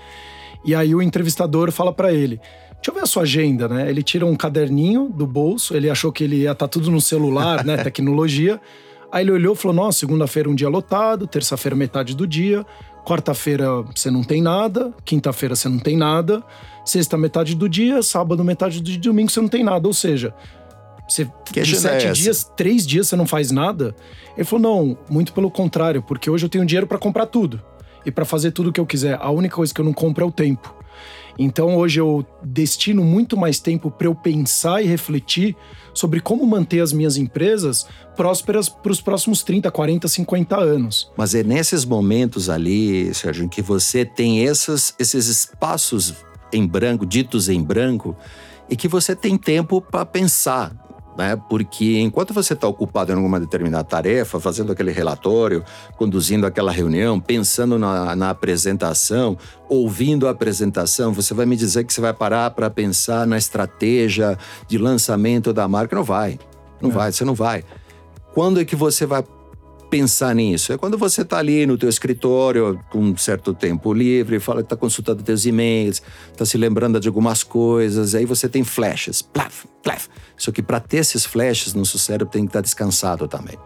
E aí o entrevistador fala para ele: Deixa eu ver a sua agenda, né? Ele tira um caderninho do bolso, ele achou que ele ia estar tá tudo no celular, né? Tecnologia. Aí ele olhou e falou: Nossa, segunda-feira um dia lotado, terça-feira metade do dia, Quarta-feira você não tem nada, quinta-feira você não tem nada, sexta metade do dia, sábado metade do dia, domingo você não tem nada. Ou seja, você, que de sete é dias, três dias você não faz nada. Ele falou: não, muito pelo contrário, porque hoje eu tenho dinheiro para comprar tudo e para fazer tudo o que eu quiser. A única coisa que eu não compro é o tempo. Então hoje eu destino muito mais tempo para eu pensar e refletir sobre como manter as minhas empresas prósperas para os próximos 30, 40, 50 anos. Mas é nesses momentos ali, Sérgio, que você tem esses, esses espaços em branco, ditos em branco, e que você tem tempo para pensar, né? Porque enquanto você está ocupado em alguma determinada tarefa, fazendo aquele relatório, conduzindo aquela reunião, pensando na, na apresentação, ouvindo a apresentação, você vai me dizer que você vai parar para pensar na estratégia de lançamento da marca? Não vai. Não é. vai, você não vai. Quando é que você vai pensar nisso? É quando você está ali no teu escritório com um certo tempo livre, fala está consultando teus e-mails, está se lembrando de algumas coisas, aí você tem flashes, plaf, plaf. Só que para ter esses flashes no seu cérebro tem que estar tá descansado também.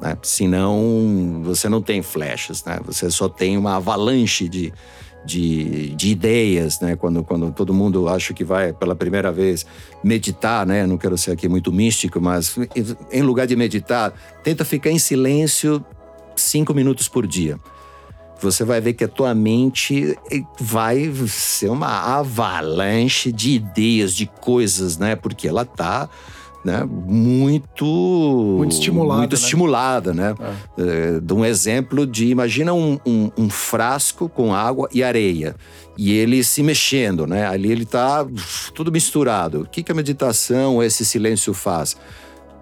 Né? Senão você não tem flashes, né? Você só tem uma avalanche de, de, de, ideias, né? Quando, quando todo mundo acha que vai pela primeira vez meditar, né? Não quero ser aqui muito místico, mas em lugar de meditar, tenta ficar em silêncio cinco minutos por dia. Você vai ver que a tua mente vai ser uma avalanche de ideias, de coisas, né? Porque ela tá né, muito muito estimulada, muito né? estimulada, né? É. É, de um exemplo de imagina um, um, um, frasco com água e areia e ele se mexendo, né? Ali ele está tudo misturado. O que, que a meditação, esse silêncio faz?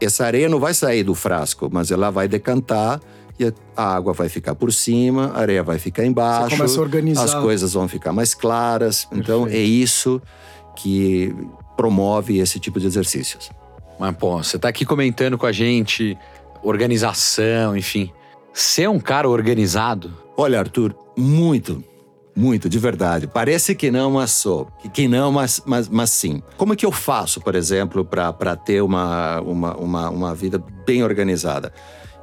essa areia não vai sair do frasco, mas ela vai decantar e a água vai ficar por cima, a areia vai ficar embaixo. Você começa a organizar. As coisas vão ficar mais claras. Então é isso que promove esse tipo de exercícios. Mas, pô, você tá aqui comentando com a gente, organização, enfim. Você é um cara organizado? Olha, Arthur, muito. Muito, de verdade. Parece que não, mas sou. Que não, mas, mas, mas sim. Como é que eu faço, por exemplo, para ter uma, uma, uma, uma vida bem organizada?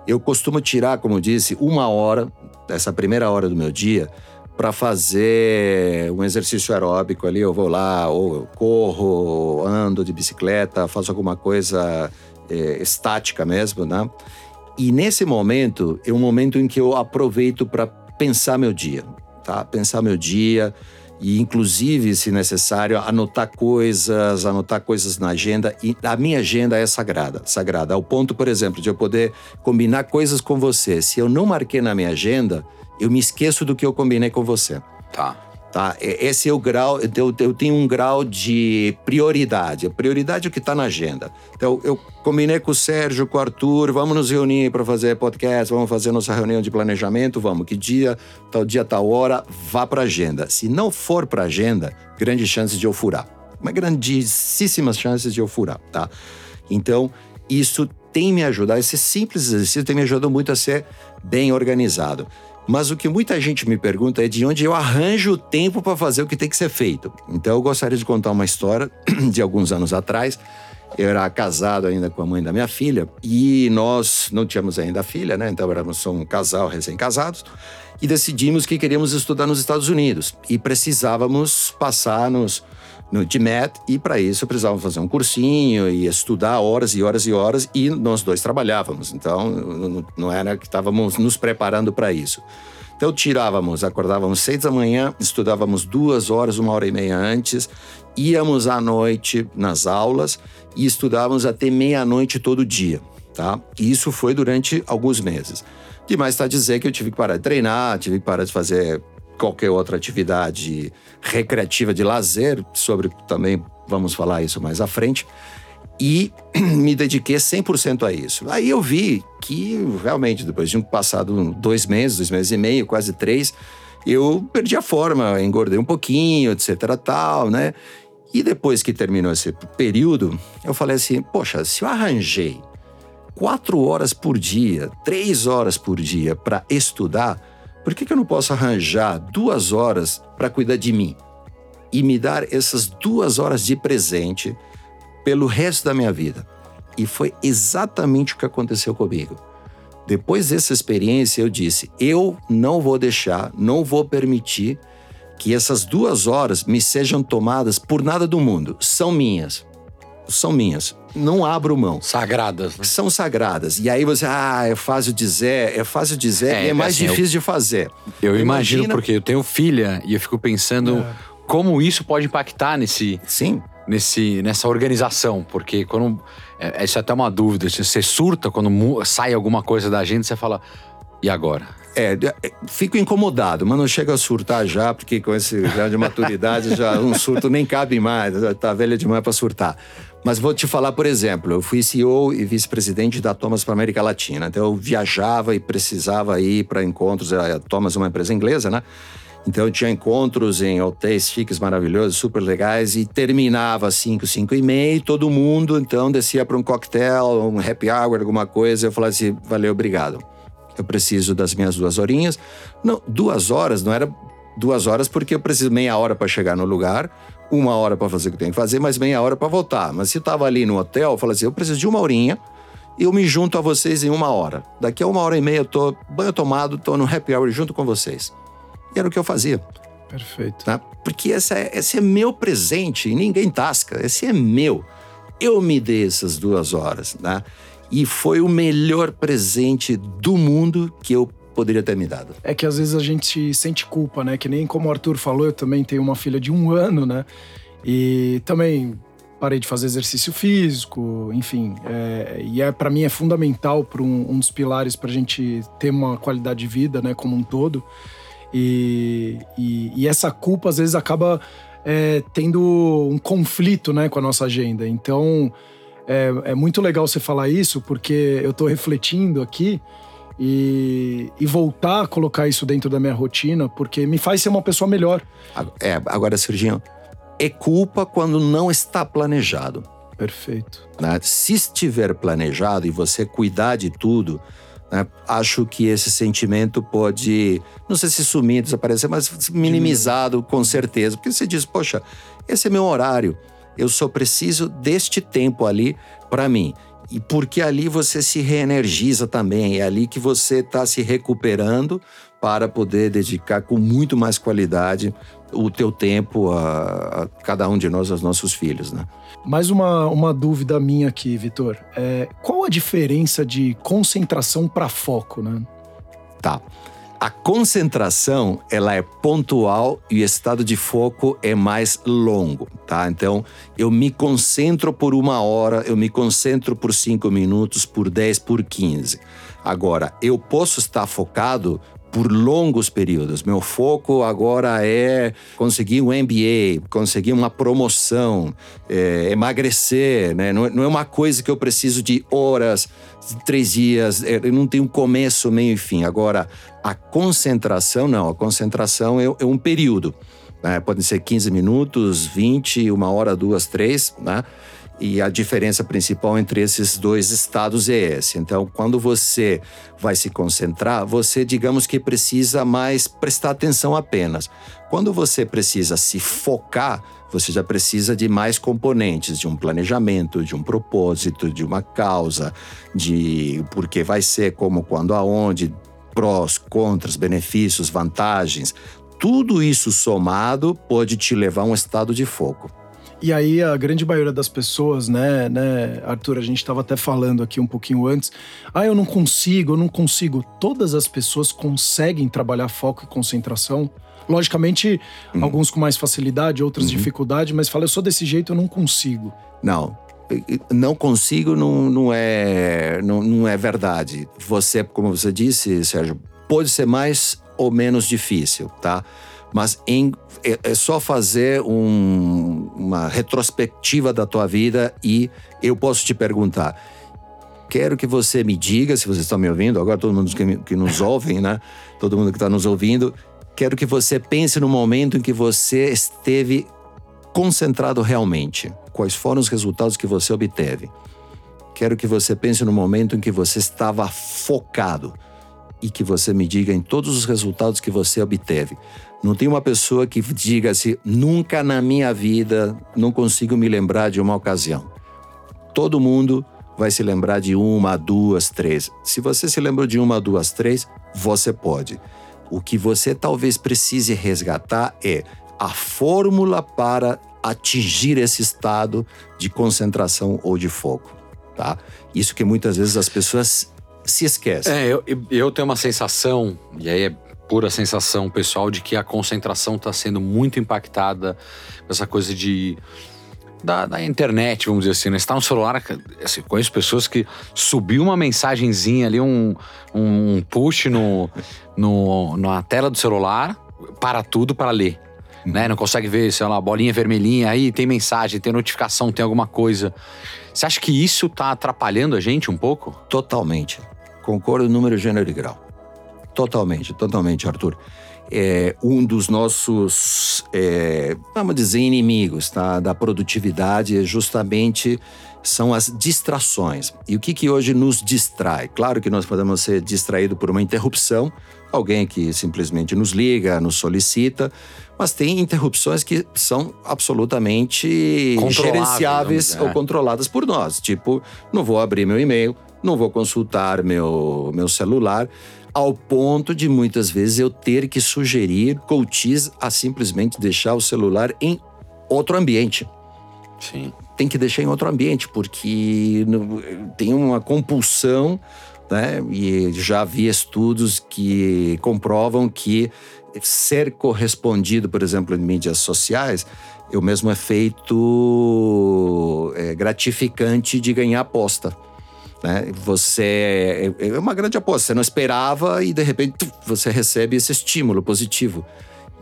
Eu costumo tirar, como disse, uma hora, essa primeira hora do meu dia, para fazer um exercício aeróbico ali. Eu vou lá, ou eu corro, ando de bicicleta, faço alguma coisa é, estática mesmo, né? E nesse momento é um momento em que eu aproveito para pensar meu dia, tá? Pensar meu dia e inclusive, se necessário, anotar coisas, anotar coisas na agenda. E a minha agenda é sagrada, sagrada. Ao ponto, por exemplo, de eu poder combinar coisas com você. Se eu não marquei na minha agenda, eu me esqueço do que eu combinei com você. Tá. Tá? Esse é o grau, eu, eu tenho um grau de prioridade. A prioridade é o que está na agenda. Então, eu combinei com o Sérgio, com o Arthur, vamos nos reunir para fazer podcast, vamos fazer nossa reunião de planejamento, vamos. Que dia, tal dia, tal hora, vá para a agenda. Se não for para a agenda, grandes chances de eu furar. Mas grandíssimas chances de eu furar, tá? Então, isso tem me ajudado, esse simples exercício tem me ajudado muito a ser bem organizado. Mas o que muita gente me pergunta é de onde eu arranjo o tempo para fazer o que tem que ser feito. Então eu gostaria de contar uma história de alguns anos atrás. Eu era casado ainda com a mãe da minha filha e nós não tínhamos ainda filha, né? Então éramos um casal recém-casados e decidimos que queríamos estudar nos Estados Unidos e precisávamos passar nos no DMET e para isso precisávamos fazer um cursinho e estudar horas e horas e horas e nós dois trabalhávamos, então não era que estávamos nos preparando para isso. Então tirávamos, acordávamos seis da manhã, estudávamos duas horas, uma hora e meia antes, íamos à noite nas aulas e estudávamos até meia-noite todo dia, tá? E isso foi durante alguns meses. Demais está dizer que eu tive que parar de treinar, tive que parar de fazer qualquer outra atividade recreativa de lazer, sobre também vamos falar isso mais à frente, e me dediquei 100% a isso. Aí eu vi que realmente, depois de um passado dois meses, dois meses e meio, quase três, eu perdi a forma, engordei um pouquinho, etc. tal, né? E depois que terminou esse período, eu falei assim: poxa, se eu arranjei quatro horas por dia, três horas por dia para estudar, por que, que eu não posso arranjar duas horas para cuidar de mim e me dar essas duas horas de presente pelo resto da minha vida? E foi exatamente o que aconteceu comigo. Depois dessa experiência, eu disse: eu não vou deixar, não vou permitir que essas duas horas me sejam tomadas por nada do mundo. São minhas são minhas. Não abro mão. Sagradas. Né? São sagradas. E aí você, ah, é fácil dizer, é fácil dizer é, e é mais assim, difícil eu, de fazer. Eu imagino Imagina... porque eu tenho filha e eu fico pensando é. como isso pode impactar nesse. Sim. Nesse, nessa organização, porque quando. É, isso é até uma dúvida. Você surta quando sai alguma coisa da agenda, você fala. E agora? É, é, fico incomodado, mas não chega a surtar já, porque com esse grau de maturidade já um surto nem cabe mais, tá velha demais para surtar. Mas vou te falar, por exemplo, eu fui CEO e vice-presidente da Thomas para América Latina. Então eu viajava e precisava ir para encontros. A Thomas é uma empresa inglesa, né? Então eu tinha encontros em hotéis chiques maravilhosos, super legais, e terminava às 5, 5 e meia, todo mundo então descia para um coquetel, um happy hour, alguma coisa. Eu falava assim: valeu, obrigado. Eu preciso das minhas duas horinhas. Não, duas horas, não era duas horas porque eu preciso meia hora para chegar no lugar, uma hora para fazer o que tem que fazer, mais meia hora para voltar. Mas se estava ali no hotel, eu falei assim: eu preciso de uma horinha, eu me junto a vocês em uma hora. Daqui a uma hora e meia eu tô banho tomado, tô no happy hour junto com vocês. E era o que eu fazia. Perfeito. Né? Porque esse é, esse é meu presente e ninguém tasca. Esse é meu. Eu me dei essas duas horas, né? E foi o melhor presente do mundo que eu poderia ter me dado. É que às vezes a gente sente culpa, né? Que nem como o Arthur falou, eu também tenho uma filha de um ano, né? E também parei de fazer exercício físico, enfim. É, e é para mim é fundamental para um, um, dos pilares para a gente ter uma qualidade de vida, né? Como um todo. E, e, e essa culpa às vezes acaba é, tendo um conflito, né? Com a nossa agenda. Então É, é muito legal você falar isso, porque eu tô refletindo aqui e, e, voltar a colocar isso dentro da minha rotina, porque me faz ser uma pessoa melhor. É, agora, Serginho, é culpa quando não está planejado. Perfeito. Né? Se estiver planejado e você cuidar de tudo, né? acho que esse sentimento pode, não sei se sumir, desaparecer, mas minimizado com certeza. Porque você diz, poxa, esse é meu horário, eu só preciso deste tempo ali para mim. E porque ali você se reenergiza também, é ali que você está se recuperando para poder dedicar com muito mais qualidade o teu tempo a, a cada um de nós, aos nossos filhos, né? Mais uma, uma dúvida minha aqui, Vitor. É, qual a diferença de concentração para foco, né? Tá. A concentração, ela é pontual e o estado de foco é mais longo, tá? Então, eu me concentro por uma hora, eu me concentro por cinco minutos, por dez, por quinze. Agora, eu posso estar focado por longos períodos. Meu foco agora é conseguir um MBA, conseguir uma promoção, é, emagrecer, né? Não, não, é uma coisa que eu preciso de horas, três dias, é, não tenho começo, meio e fim. Agora, a concentração, não, a concentração é, é um período. Né? Podem ser 15 minutos, 20, uma hora, duas, três, né? E a diferença principal entre esses dois estados é esse. Então, quando você vai se concentrar, você, digamos que precisa mais prestar atenção apenas. Quando você precisa se focar, você já precisa de mais componentes, de um planejamento, de um propósito, de uma causa, de por que vai ser, como, quando, aonde, prós, contras, benefícios, vantagens. Tudo isso somado pode te levar a um estado de foco. E aí a grande maioria das pessoas, né, né, Arthur, a gente estava até falando aqui um pouquinho antes, ah, eu não consigo, eu não consigo. Todas as pessoas conseguem trabalhar foco e concentração. Logicamente, uhum. alguns com mais facilidade, outros uhum. dificuldade, mas fala, eu sou desse jeito, eu não consigo. Não, não consigo não, não, é, não, não é verdade. Você, como você disse, Sérgio, pode ser mais ou menos difícil, tá? Mas em, é, é, só fazer um, uma retrospectiva da tua vida e eu posso te perguntar. Quero que você me diga, se você está me ouvindo, agora todo mundo que, que nos ouve, né? Todo mundo que está nos ouvindo, quero que você pense no momento em que você esteve concentrado realmente. Quais foram os resultados que você obteve? Quero que você pense no momento em que você estava focado e que você me diga em todos os resultados que você obteve. Não tem uma pessoa que diga assim: nunca na minha vida não consigo me lembrar de uma ocasião. Todo mundo vai se lembrar de uma, duas, três. Se você se lembrou de uma, duas, três, você pode. O que você talvez precise resgatar é a fórmula para atingir esse estado de concentração ou de foco, tá? Isso que muitas vezes as pessoas se esquecem. É, eu, eu tenho uma sensação, e aí é pura sensação pessoal de que a concentração está sendo muito impactada essa coisa de da, da, internet, vamos dizer assim, né? Está no celular, assim, conheço pessoas que subiu uma mensagenzinha ali, um, um push no, no, na tela do celular, para tudo para ler. Né? Não consegue ver, sei lá, bolinha vermelhinha, aí tem mensagem, tem notificação, tem alguma coisa. Você acha que isso está atrapalhando a gente um pouco? Totalmente. Concordo número, gênero e grau. Totalmente, totalmente, Arthur. É um dos nossos, é, vamos dizer, inimigos tá? da produtividade é justamente são as distrações. E o que, que hoje nos distrai? Claro que nós podemos ser distraídos por uma interrupção, alguém que simplesmente nos liga, nos solicita, mas tem interrupções que são absolutamente gerenciáveis é. ou controladas por nós. Tipo, não vou abrir meu e-mail, não vou consultar meu, meu celular ao ponto de muitas vezes eu ter que sugerir coaches a simplesmente deixar o celular em outro ambiente. Sim. Tem que deixar em outro ambiente, porque tem uma compulsão, né? E já vi estudos que comprovam que ser correspondido, por exemplo, em mídias sociais, é o mesmo efeito é, gratificante de ganhar aposta. Né? Você é, é uma grande aposta. Você não esperava e de repente você recebe esse estímulo positivo.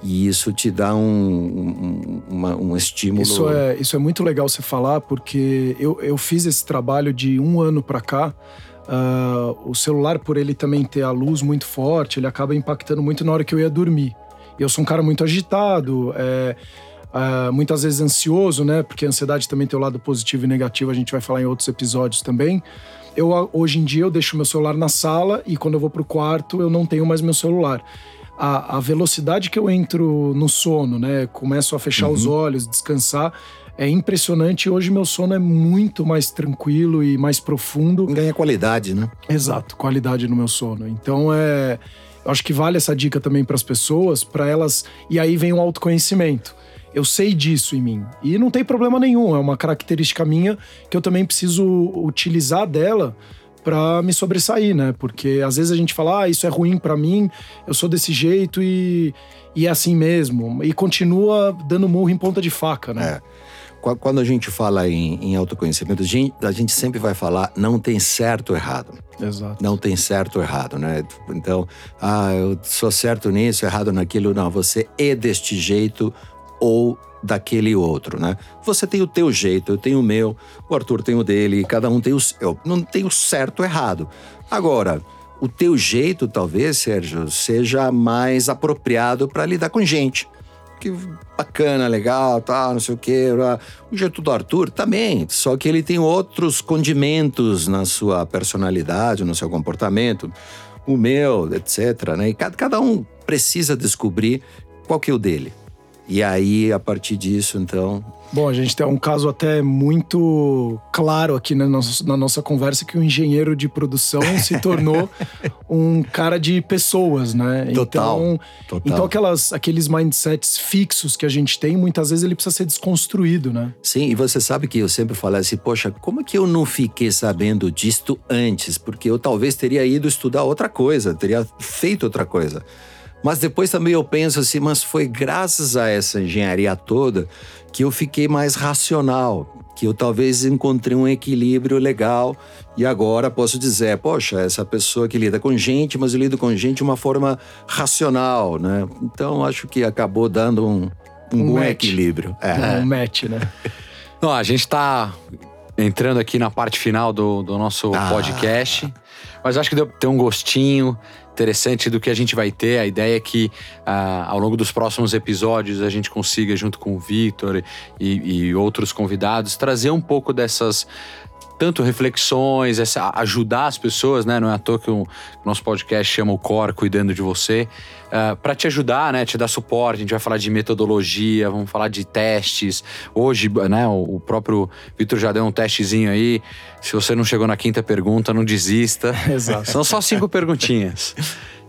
E isso te dá um, um, uma, um estímulo. Isso é, isso é muito legal você falar, porque eu, eu fiz esse trabalho de um ano para cá. Uh, o celular, por ele também ter a luz muito forte, ele acaba impactando muito na hora que eu ia dormir. Eu sou um cara muito agitado, é, uh, muitas vezes ansioso, né? Porque a ansiedade também tem o lado positivo e negativo, a gente vai falar em outros episódios também. Eu, hoje em dia, eu deixo meu celular na sala e quando eu vou pro quarto, eu não tenho mais meu celular. A, a velocidade que eu entro no sono, né? Começo a fechar uhum. os olhos, descansar, é impressionante. Hoje meu sono é muito mais tranquilo e mais profundo. Ganha qualidade, né? Exato, qualidade no meu sono. Então é, eu acho que vale essa dica também para as pessoas, para elas. E aí vem o autoconhecimento. Eu sei disso em mim. E não tem problema nenhum, é uma característica minha que eu também preciso utilizar dela para me sobressair, né? Porque às vezes a gente fala, ah, isso é ruim para mim, eu sou desse jeito e, e é assim mesmo. E continua dando murro em ponta de faca, né? É. Quando a gente fala em, em autoconhecimento, a gente, a gente, sempre vai falar não tem certo ou errado. Exato. Não tem certo ou errado, né? Então, ah, eu sou certo nisso, errado naquilo. Não, você é deste jeito ou daquele outro, né? Você tem o teu jeito, eu tenho o meu, o Arthur tem o dele, cada um tem o seu. Não tem o certo ou errado. Agora, o teu jeito, talvez, Sérgio, seja mais apropriado para lidar com gente. Que bacana, legal, tá, não sei o quê. O jeito do Arthur também, só que ele tem outros condimentos na sua personalidade, no seu comportamento. O meu, etc. Né? E cada, cada um precisa descobrir qual que é o dele. E aí, a partir disso, então. Bom, a gente tem um caso até muito claro aqui na nossa, na nossa conversa que o engenheiro de produção se tornou um cara de pessoas, né? Total, então, total. então aquelas, aqueles mindsets fixos que a gente tem, muitas vezes ele precisa ser desconstruído, né? Sim, e você sabe que eu sempre falo assim, poxa, como é que eu não fiquei sabendo disto antes? Porque eu talvez teria ido estudar outra coisa, teria feito outra coisa. Mas depois também eu penso assim, mas foi graças a essa engenharia toda que eu fiquei mais racional, que eu talvez encontrei um equilíbrio legal e agora posso dizer, poxa, essa pessoa que lida com gente, mas eu lido com gente de uma forma racional, né? Então acho que acabou dando um, um, um bom match. equilíbrio. É. Um match, né? Não, a gente está entrando aqui na parte final do, do nosso ah. podcast, mas acho que deu ter um gostinho interessante do que a gente vai ter. A ideia é que ah, ao longo dos próximos episódios a gente consiga, junto com o Victor e, e outros convidados, trazer um pouco dessas tanto reflexões, essa, ajudar as pessoas, né? Não é à toa que o nosso podcast chama o Core Cuidando de Você, uh, ah, para te ajudar, né? Te dar suporte. A gente vai falar de metodologia, vamos falar de testes. Hoje, né? O, o próprio Vitor já deu um testezinho aí. Se você não chegou na quinta pergunta, não desista. Exato. São só cinco perguntinhas.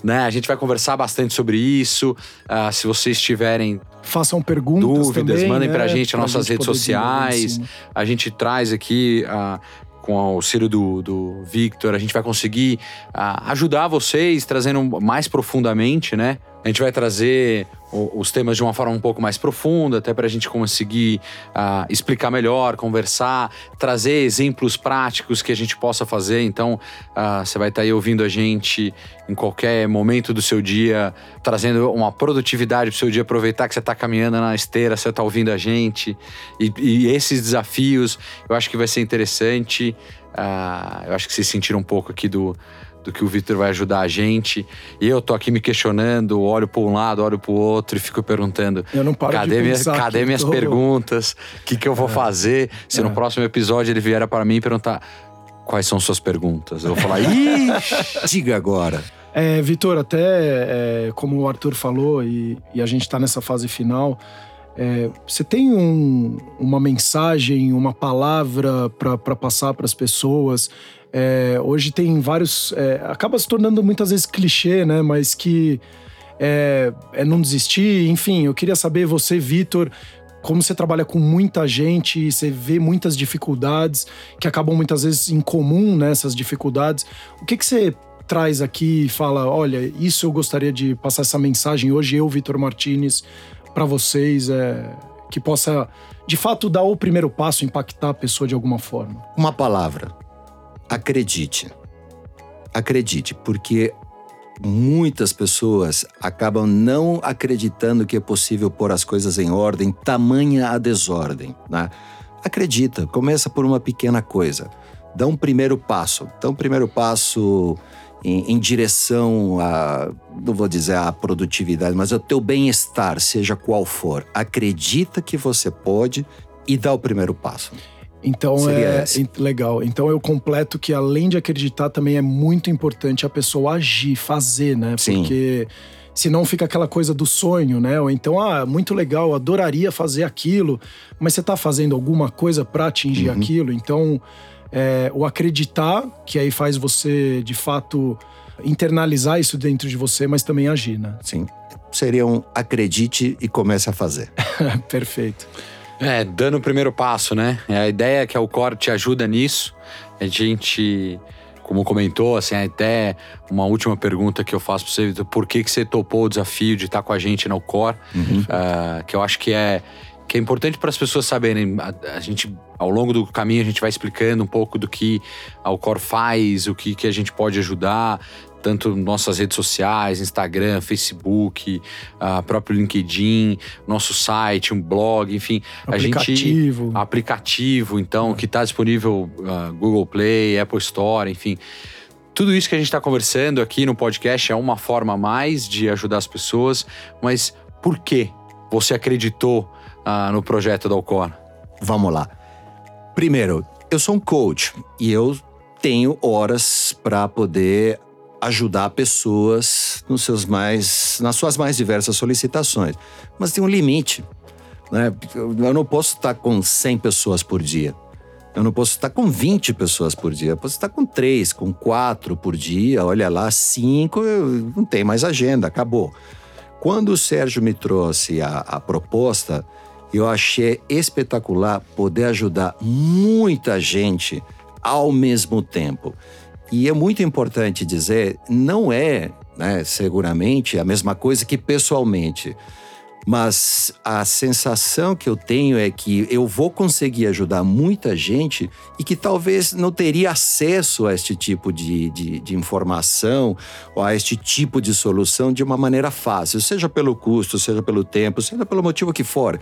Né? A gente vai conversar bastante sobre isso. Uh, se vocês tiverem façam perguntas dúvidas, também, mandem né? pra gente nas nossas redes sociais. A gente traz aqui uh, com o auxílio do, do Victor, a gente vai conseguir uh, ajudar vocês trazendo mais profundamente, né? A gente vai trazer os temas de uma forma um pouco mais profunda, até para a gente conseguir uh, explicar melhor, conversar, trazer exemplos práticos que a gente possa fazer. Então, uh, você vai estar tá aí ouvindo a gente em qualquer momento do seu dia, trazendo uma produtividade para o seu dia, aproveitar que você está caminhando na esteira, você está ouvindo a gente. E, e, esses desafios, eu acho que vai ser interessante. Uh, eu acho que vocês sentiram um pouco aqui do do que o Victor vai ajudar a gente. E eu tô aqui me questionando, olho para um lado, olho para o outro e fico perguntando: eu não paro cadê, de minhas, cadê minhas tô... perguntas? O que, que eu vou é. fazer? Se é. no próximo episódio ele vier para mim e perguntar quais são suas perguntas, eu vou falar: Ih, diga agora. É, Vitor, até é, como o Arthur falou, e, e a gente está nessa fase final. É, você tem um, uma mensagem, uma palavra para passar para as pessoas? É, hoje tem vários. É, acaba se tornando muitas vezes clichê, né? Mas que é, é não desistir. Enfim, eu queria saber, você, Vitor, como você trabalha com muita gente você vê muitas dificuldades que acabam muitas vezes em comum nessas né, dificuldades. O que, que você traz aqui e fala: olha, isso eu gostaria de passar essa mensagem hoje, eu, Vitor Martinez, para vocês, é, que possa de fato dar o primeiro passo, impactar a pessoa de alguma forma? Uma palavra acredite. Acredite, porque muitas pessoas acabam não acreditando que é possível pôr as coisas em ordem, tamanha a desordem. Né? Acredita, começa por uma pequena coisa. Dá um primeiro passo. Dá um primeiro passo em, em direção a, não vou dizer a produtividade, mas ao teu bem-estar, seja qual for. Acredita que você pode e dá o primeiro passo. Então Seria é legal. Então eu completo que além de acreditar também é muito importante a pessoa agir, fazer, né? Sim. Porque senão fica aquela coisa do sonho, né? Ou então, ah, muito legal, adoraria fazer aquilo, mas você tá fazendo alguma coisa para atingir uhum. aquilo. Então, é, o acreditar, que aí faz você de fato internalizar isso dentro de você, mas também agir, né? Sim. Seria um acredite e comece a fazer. Perfeito. É, dando o primeiro passo, né? É a ideia é que a Alcor te ajuda nisso. A gente, como comentou, assim, até uma última pergunta que eu faço para você, Vitor, por que, que você topou o desafio de estar com a gente na Alcor? Uhum. Uh, que eu acho que é que é importante para as pessoas saberem. A, a, gente, ao longo do caminho, a gente vai explicando um pouco do que a Alcor faz, o que, que a gente pode ajudar tanto nossas redes sociais, Instagram, Facebook, uh, próprio LinkedIn, nosso site, um blog, enfim. Aplicativo. A gente, aplicativo, então, é. que está disponível uh, Google Play, Apple Store, enfim. Tudo isso que a gente está conversando aqui no podcast é uma forma a mais de ajudar as pessoas, mas por que você acreditou uh, no projeto da Alcor? Vamos lá. Primeiro, eu sou um coach e eu tenho horas para poder ajudar pessoas nos seus mais, nas suas mais diversas solicitações. Mas tem um limite. Né? Eu não posso estar com 100 pessoas por dia. Eu não posso estar com 20 pessoas por dia. Eu posso estar com 3, com 4 por dia. Olha lá, 5, não tem mais agenda, acabou. Quando o Sérgio me trouxe a, a proposta, eu achei espetacular poder ajudar muita gente ao mesmo tempo. E é muito importante dizer, não é, né, seguramente, a mesma coisa que pessoalmente. Mas a sensação que eu tenho é que eu vou conseguir ajudar muita gente e que talvez não teria acesso a este tipo de, de, de, informação ou a este tipo de solução de uma maneira fácil, seja pelo custo, seja pelo tempo, seja pelo motivo que for.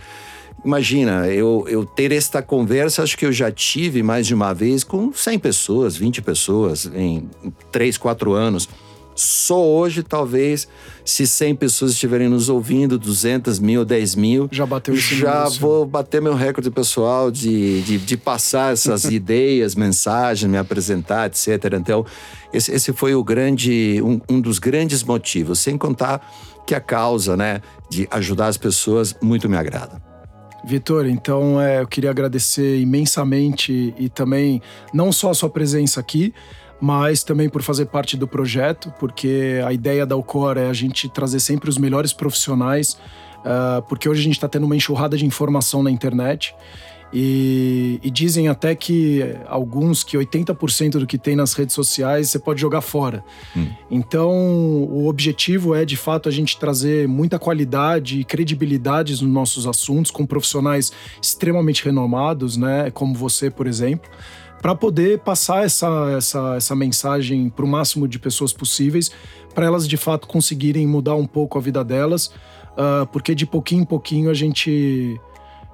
Imagina, eu, eu ter esta conversa, acho que eu já tive mais de uma vez com 100 pessoas, 20 pessoas em 3, 4 anos. Só hoje, talvez, se 100 pessoas estiverem nos ouvindo, 200 mil, 10 mil. Já bateu isso Já vou bater meu recorde pessoal de, de, de passar essas ideias, mensagens, me apresentar, etc. Então, esse, esse foi o grande, um, um dos grandes motivos. Sem contar que a causa, né, de ajudar as pessoas, muito me agrada. Vitor, então é, eu queria agradecer imensamente e também não só a sua presença aqui, mas também por fazer parte do projeto, porque a ideia da Alcor é a gente trazer sempre os melhores profissionais, uh, porque hoje a gente está tendo uma enxurrada de informação na internet e, e, dizem até que alguns que 80% do que tem nas redes sociais você pode jogar fora. Hum. Então, o objetivo é de fato a gente trazer muita qualidade e credibilidade nos nossos assuntos com profissionais extremamente renomados, né, como você, por exemplo, para poder passar essa, essa, essa mensagem para o máximo de pessoas possíveis, para elas de fato conseguirem mudar um pouco a vida delas, uh, porque de pouquinho em pouquinho a gente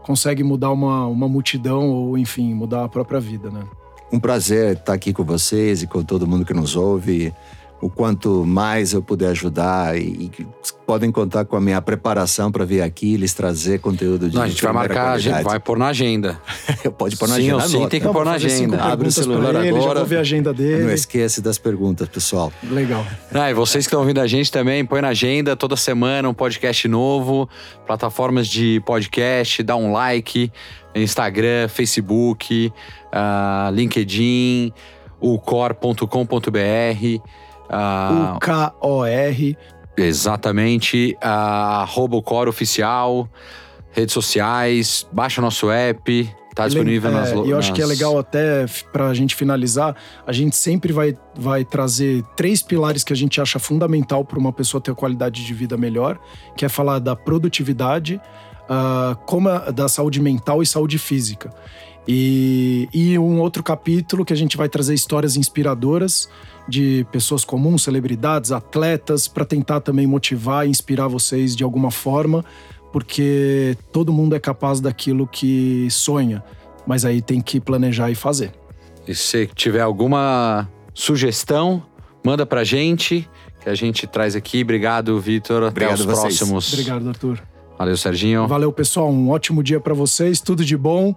consegue mudar uma, uma multidão ou, enfim, mudar a própria vida, né? Um prazer estar aqui com vocês e com todo mundo que nos ouve o quanto mais eu puder ajudar e, e podem contar com a minha preparação para vir aqui e lhes trazer conteúdo de Não, a gente vai marcar, a gente vai pôr na agenda. Pode pôr na sim, agenda. Sim, tem que Não, pôr na agenda. Abre o celular ele, agora. Já vou ver a agenda dele. Não esquece das perguntas, pessoal. Legal. Ah, e vocês que estão ouvindo a gente também, põe na agenda toda semana um podcast novo, plataformas de podcast, dá um like, Instagram, Facebook, uh, LinkedIn, ucor.com.br Uh, o K-O-R. Exatamente. Uh, arroba o Oficial, redes sociais, baixa nosso app, Tá disponível é, nas E eu acho nas... que é legal até pra gente finalizar, a gente sempre vai, vai trazer três pilares que a gente acha fundamental para uma pessoa ter qualidade de vida melhor, que é falar da produtividade, uh, como a, da saúde mental e saúde física. E, e um outro capítulo que a gente vai trazer histórias inspiradoras de pessoas comuns, celebridades, atletas, para tentar também motivar e inspirar vocês de alguma forma, porque todo mundo é capaz daquilo que sonha, mas aí tem que planejar e fazer. E se tiver alguma sugestão, manda pra gente, que a gente traz aqui. Obrigado, Vitor. Até Obrigado os vocês. próximos. Obrigado, Arthur. Valeu, Serginho. Valeu, pessoal. Um ótimo dia para vocês, tudo de bom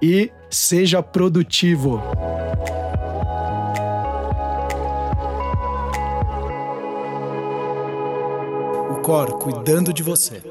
e seja produtivo. O Cor cuidando de você.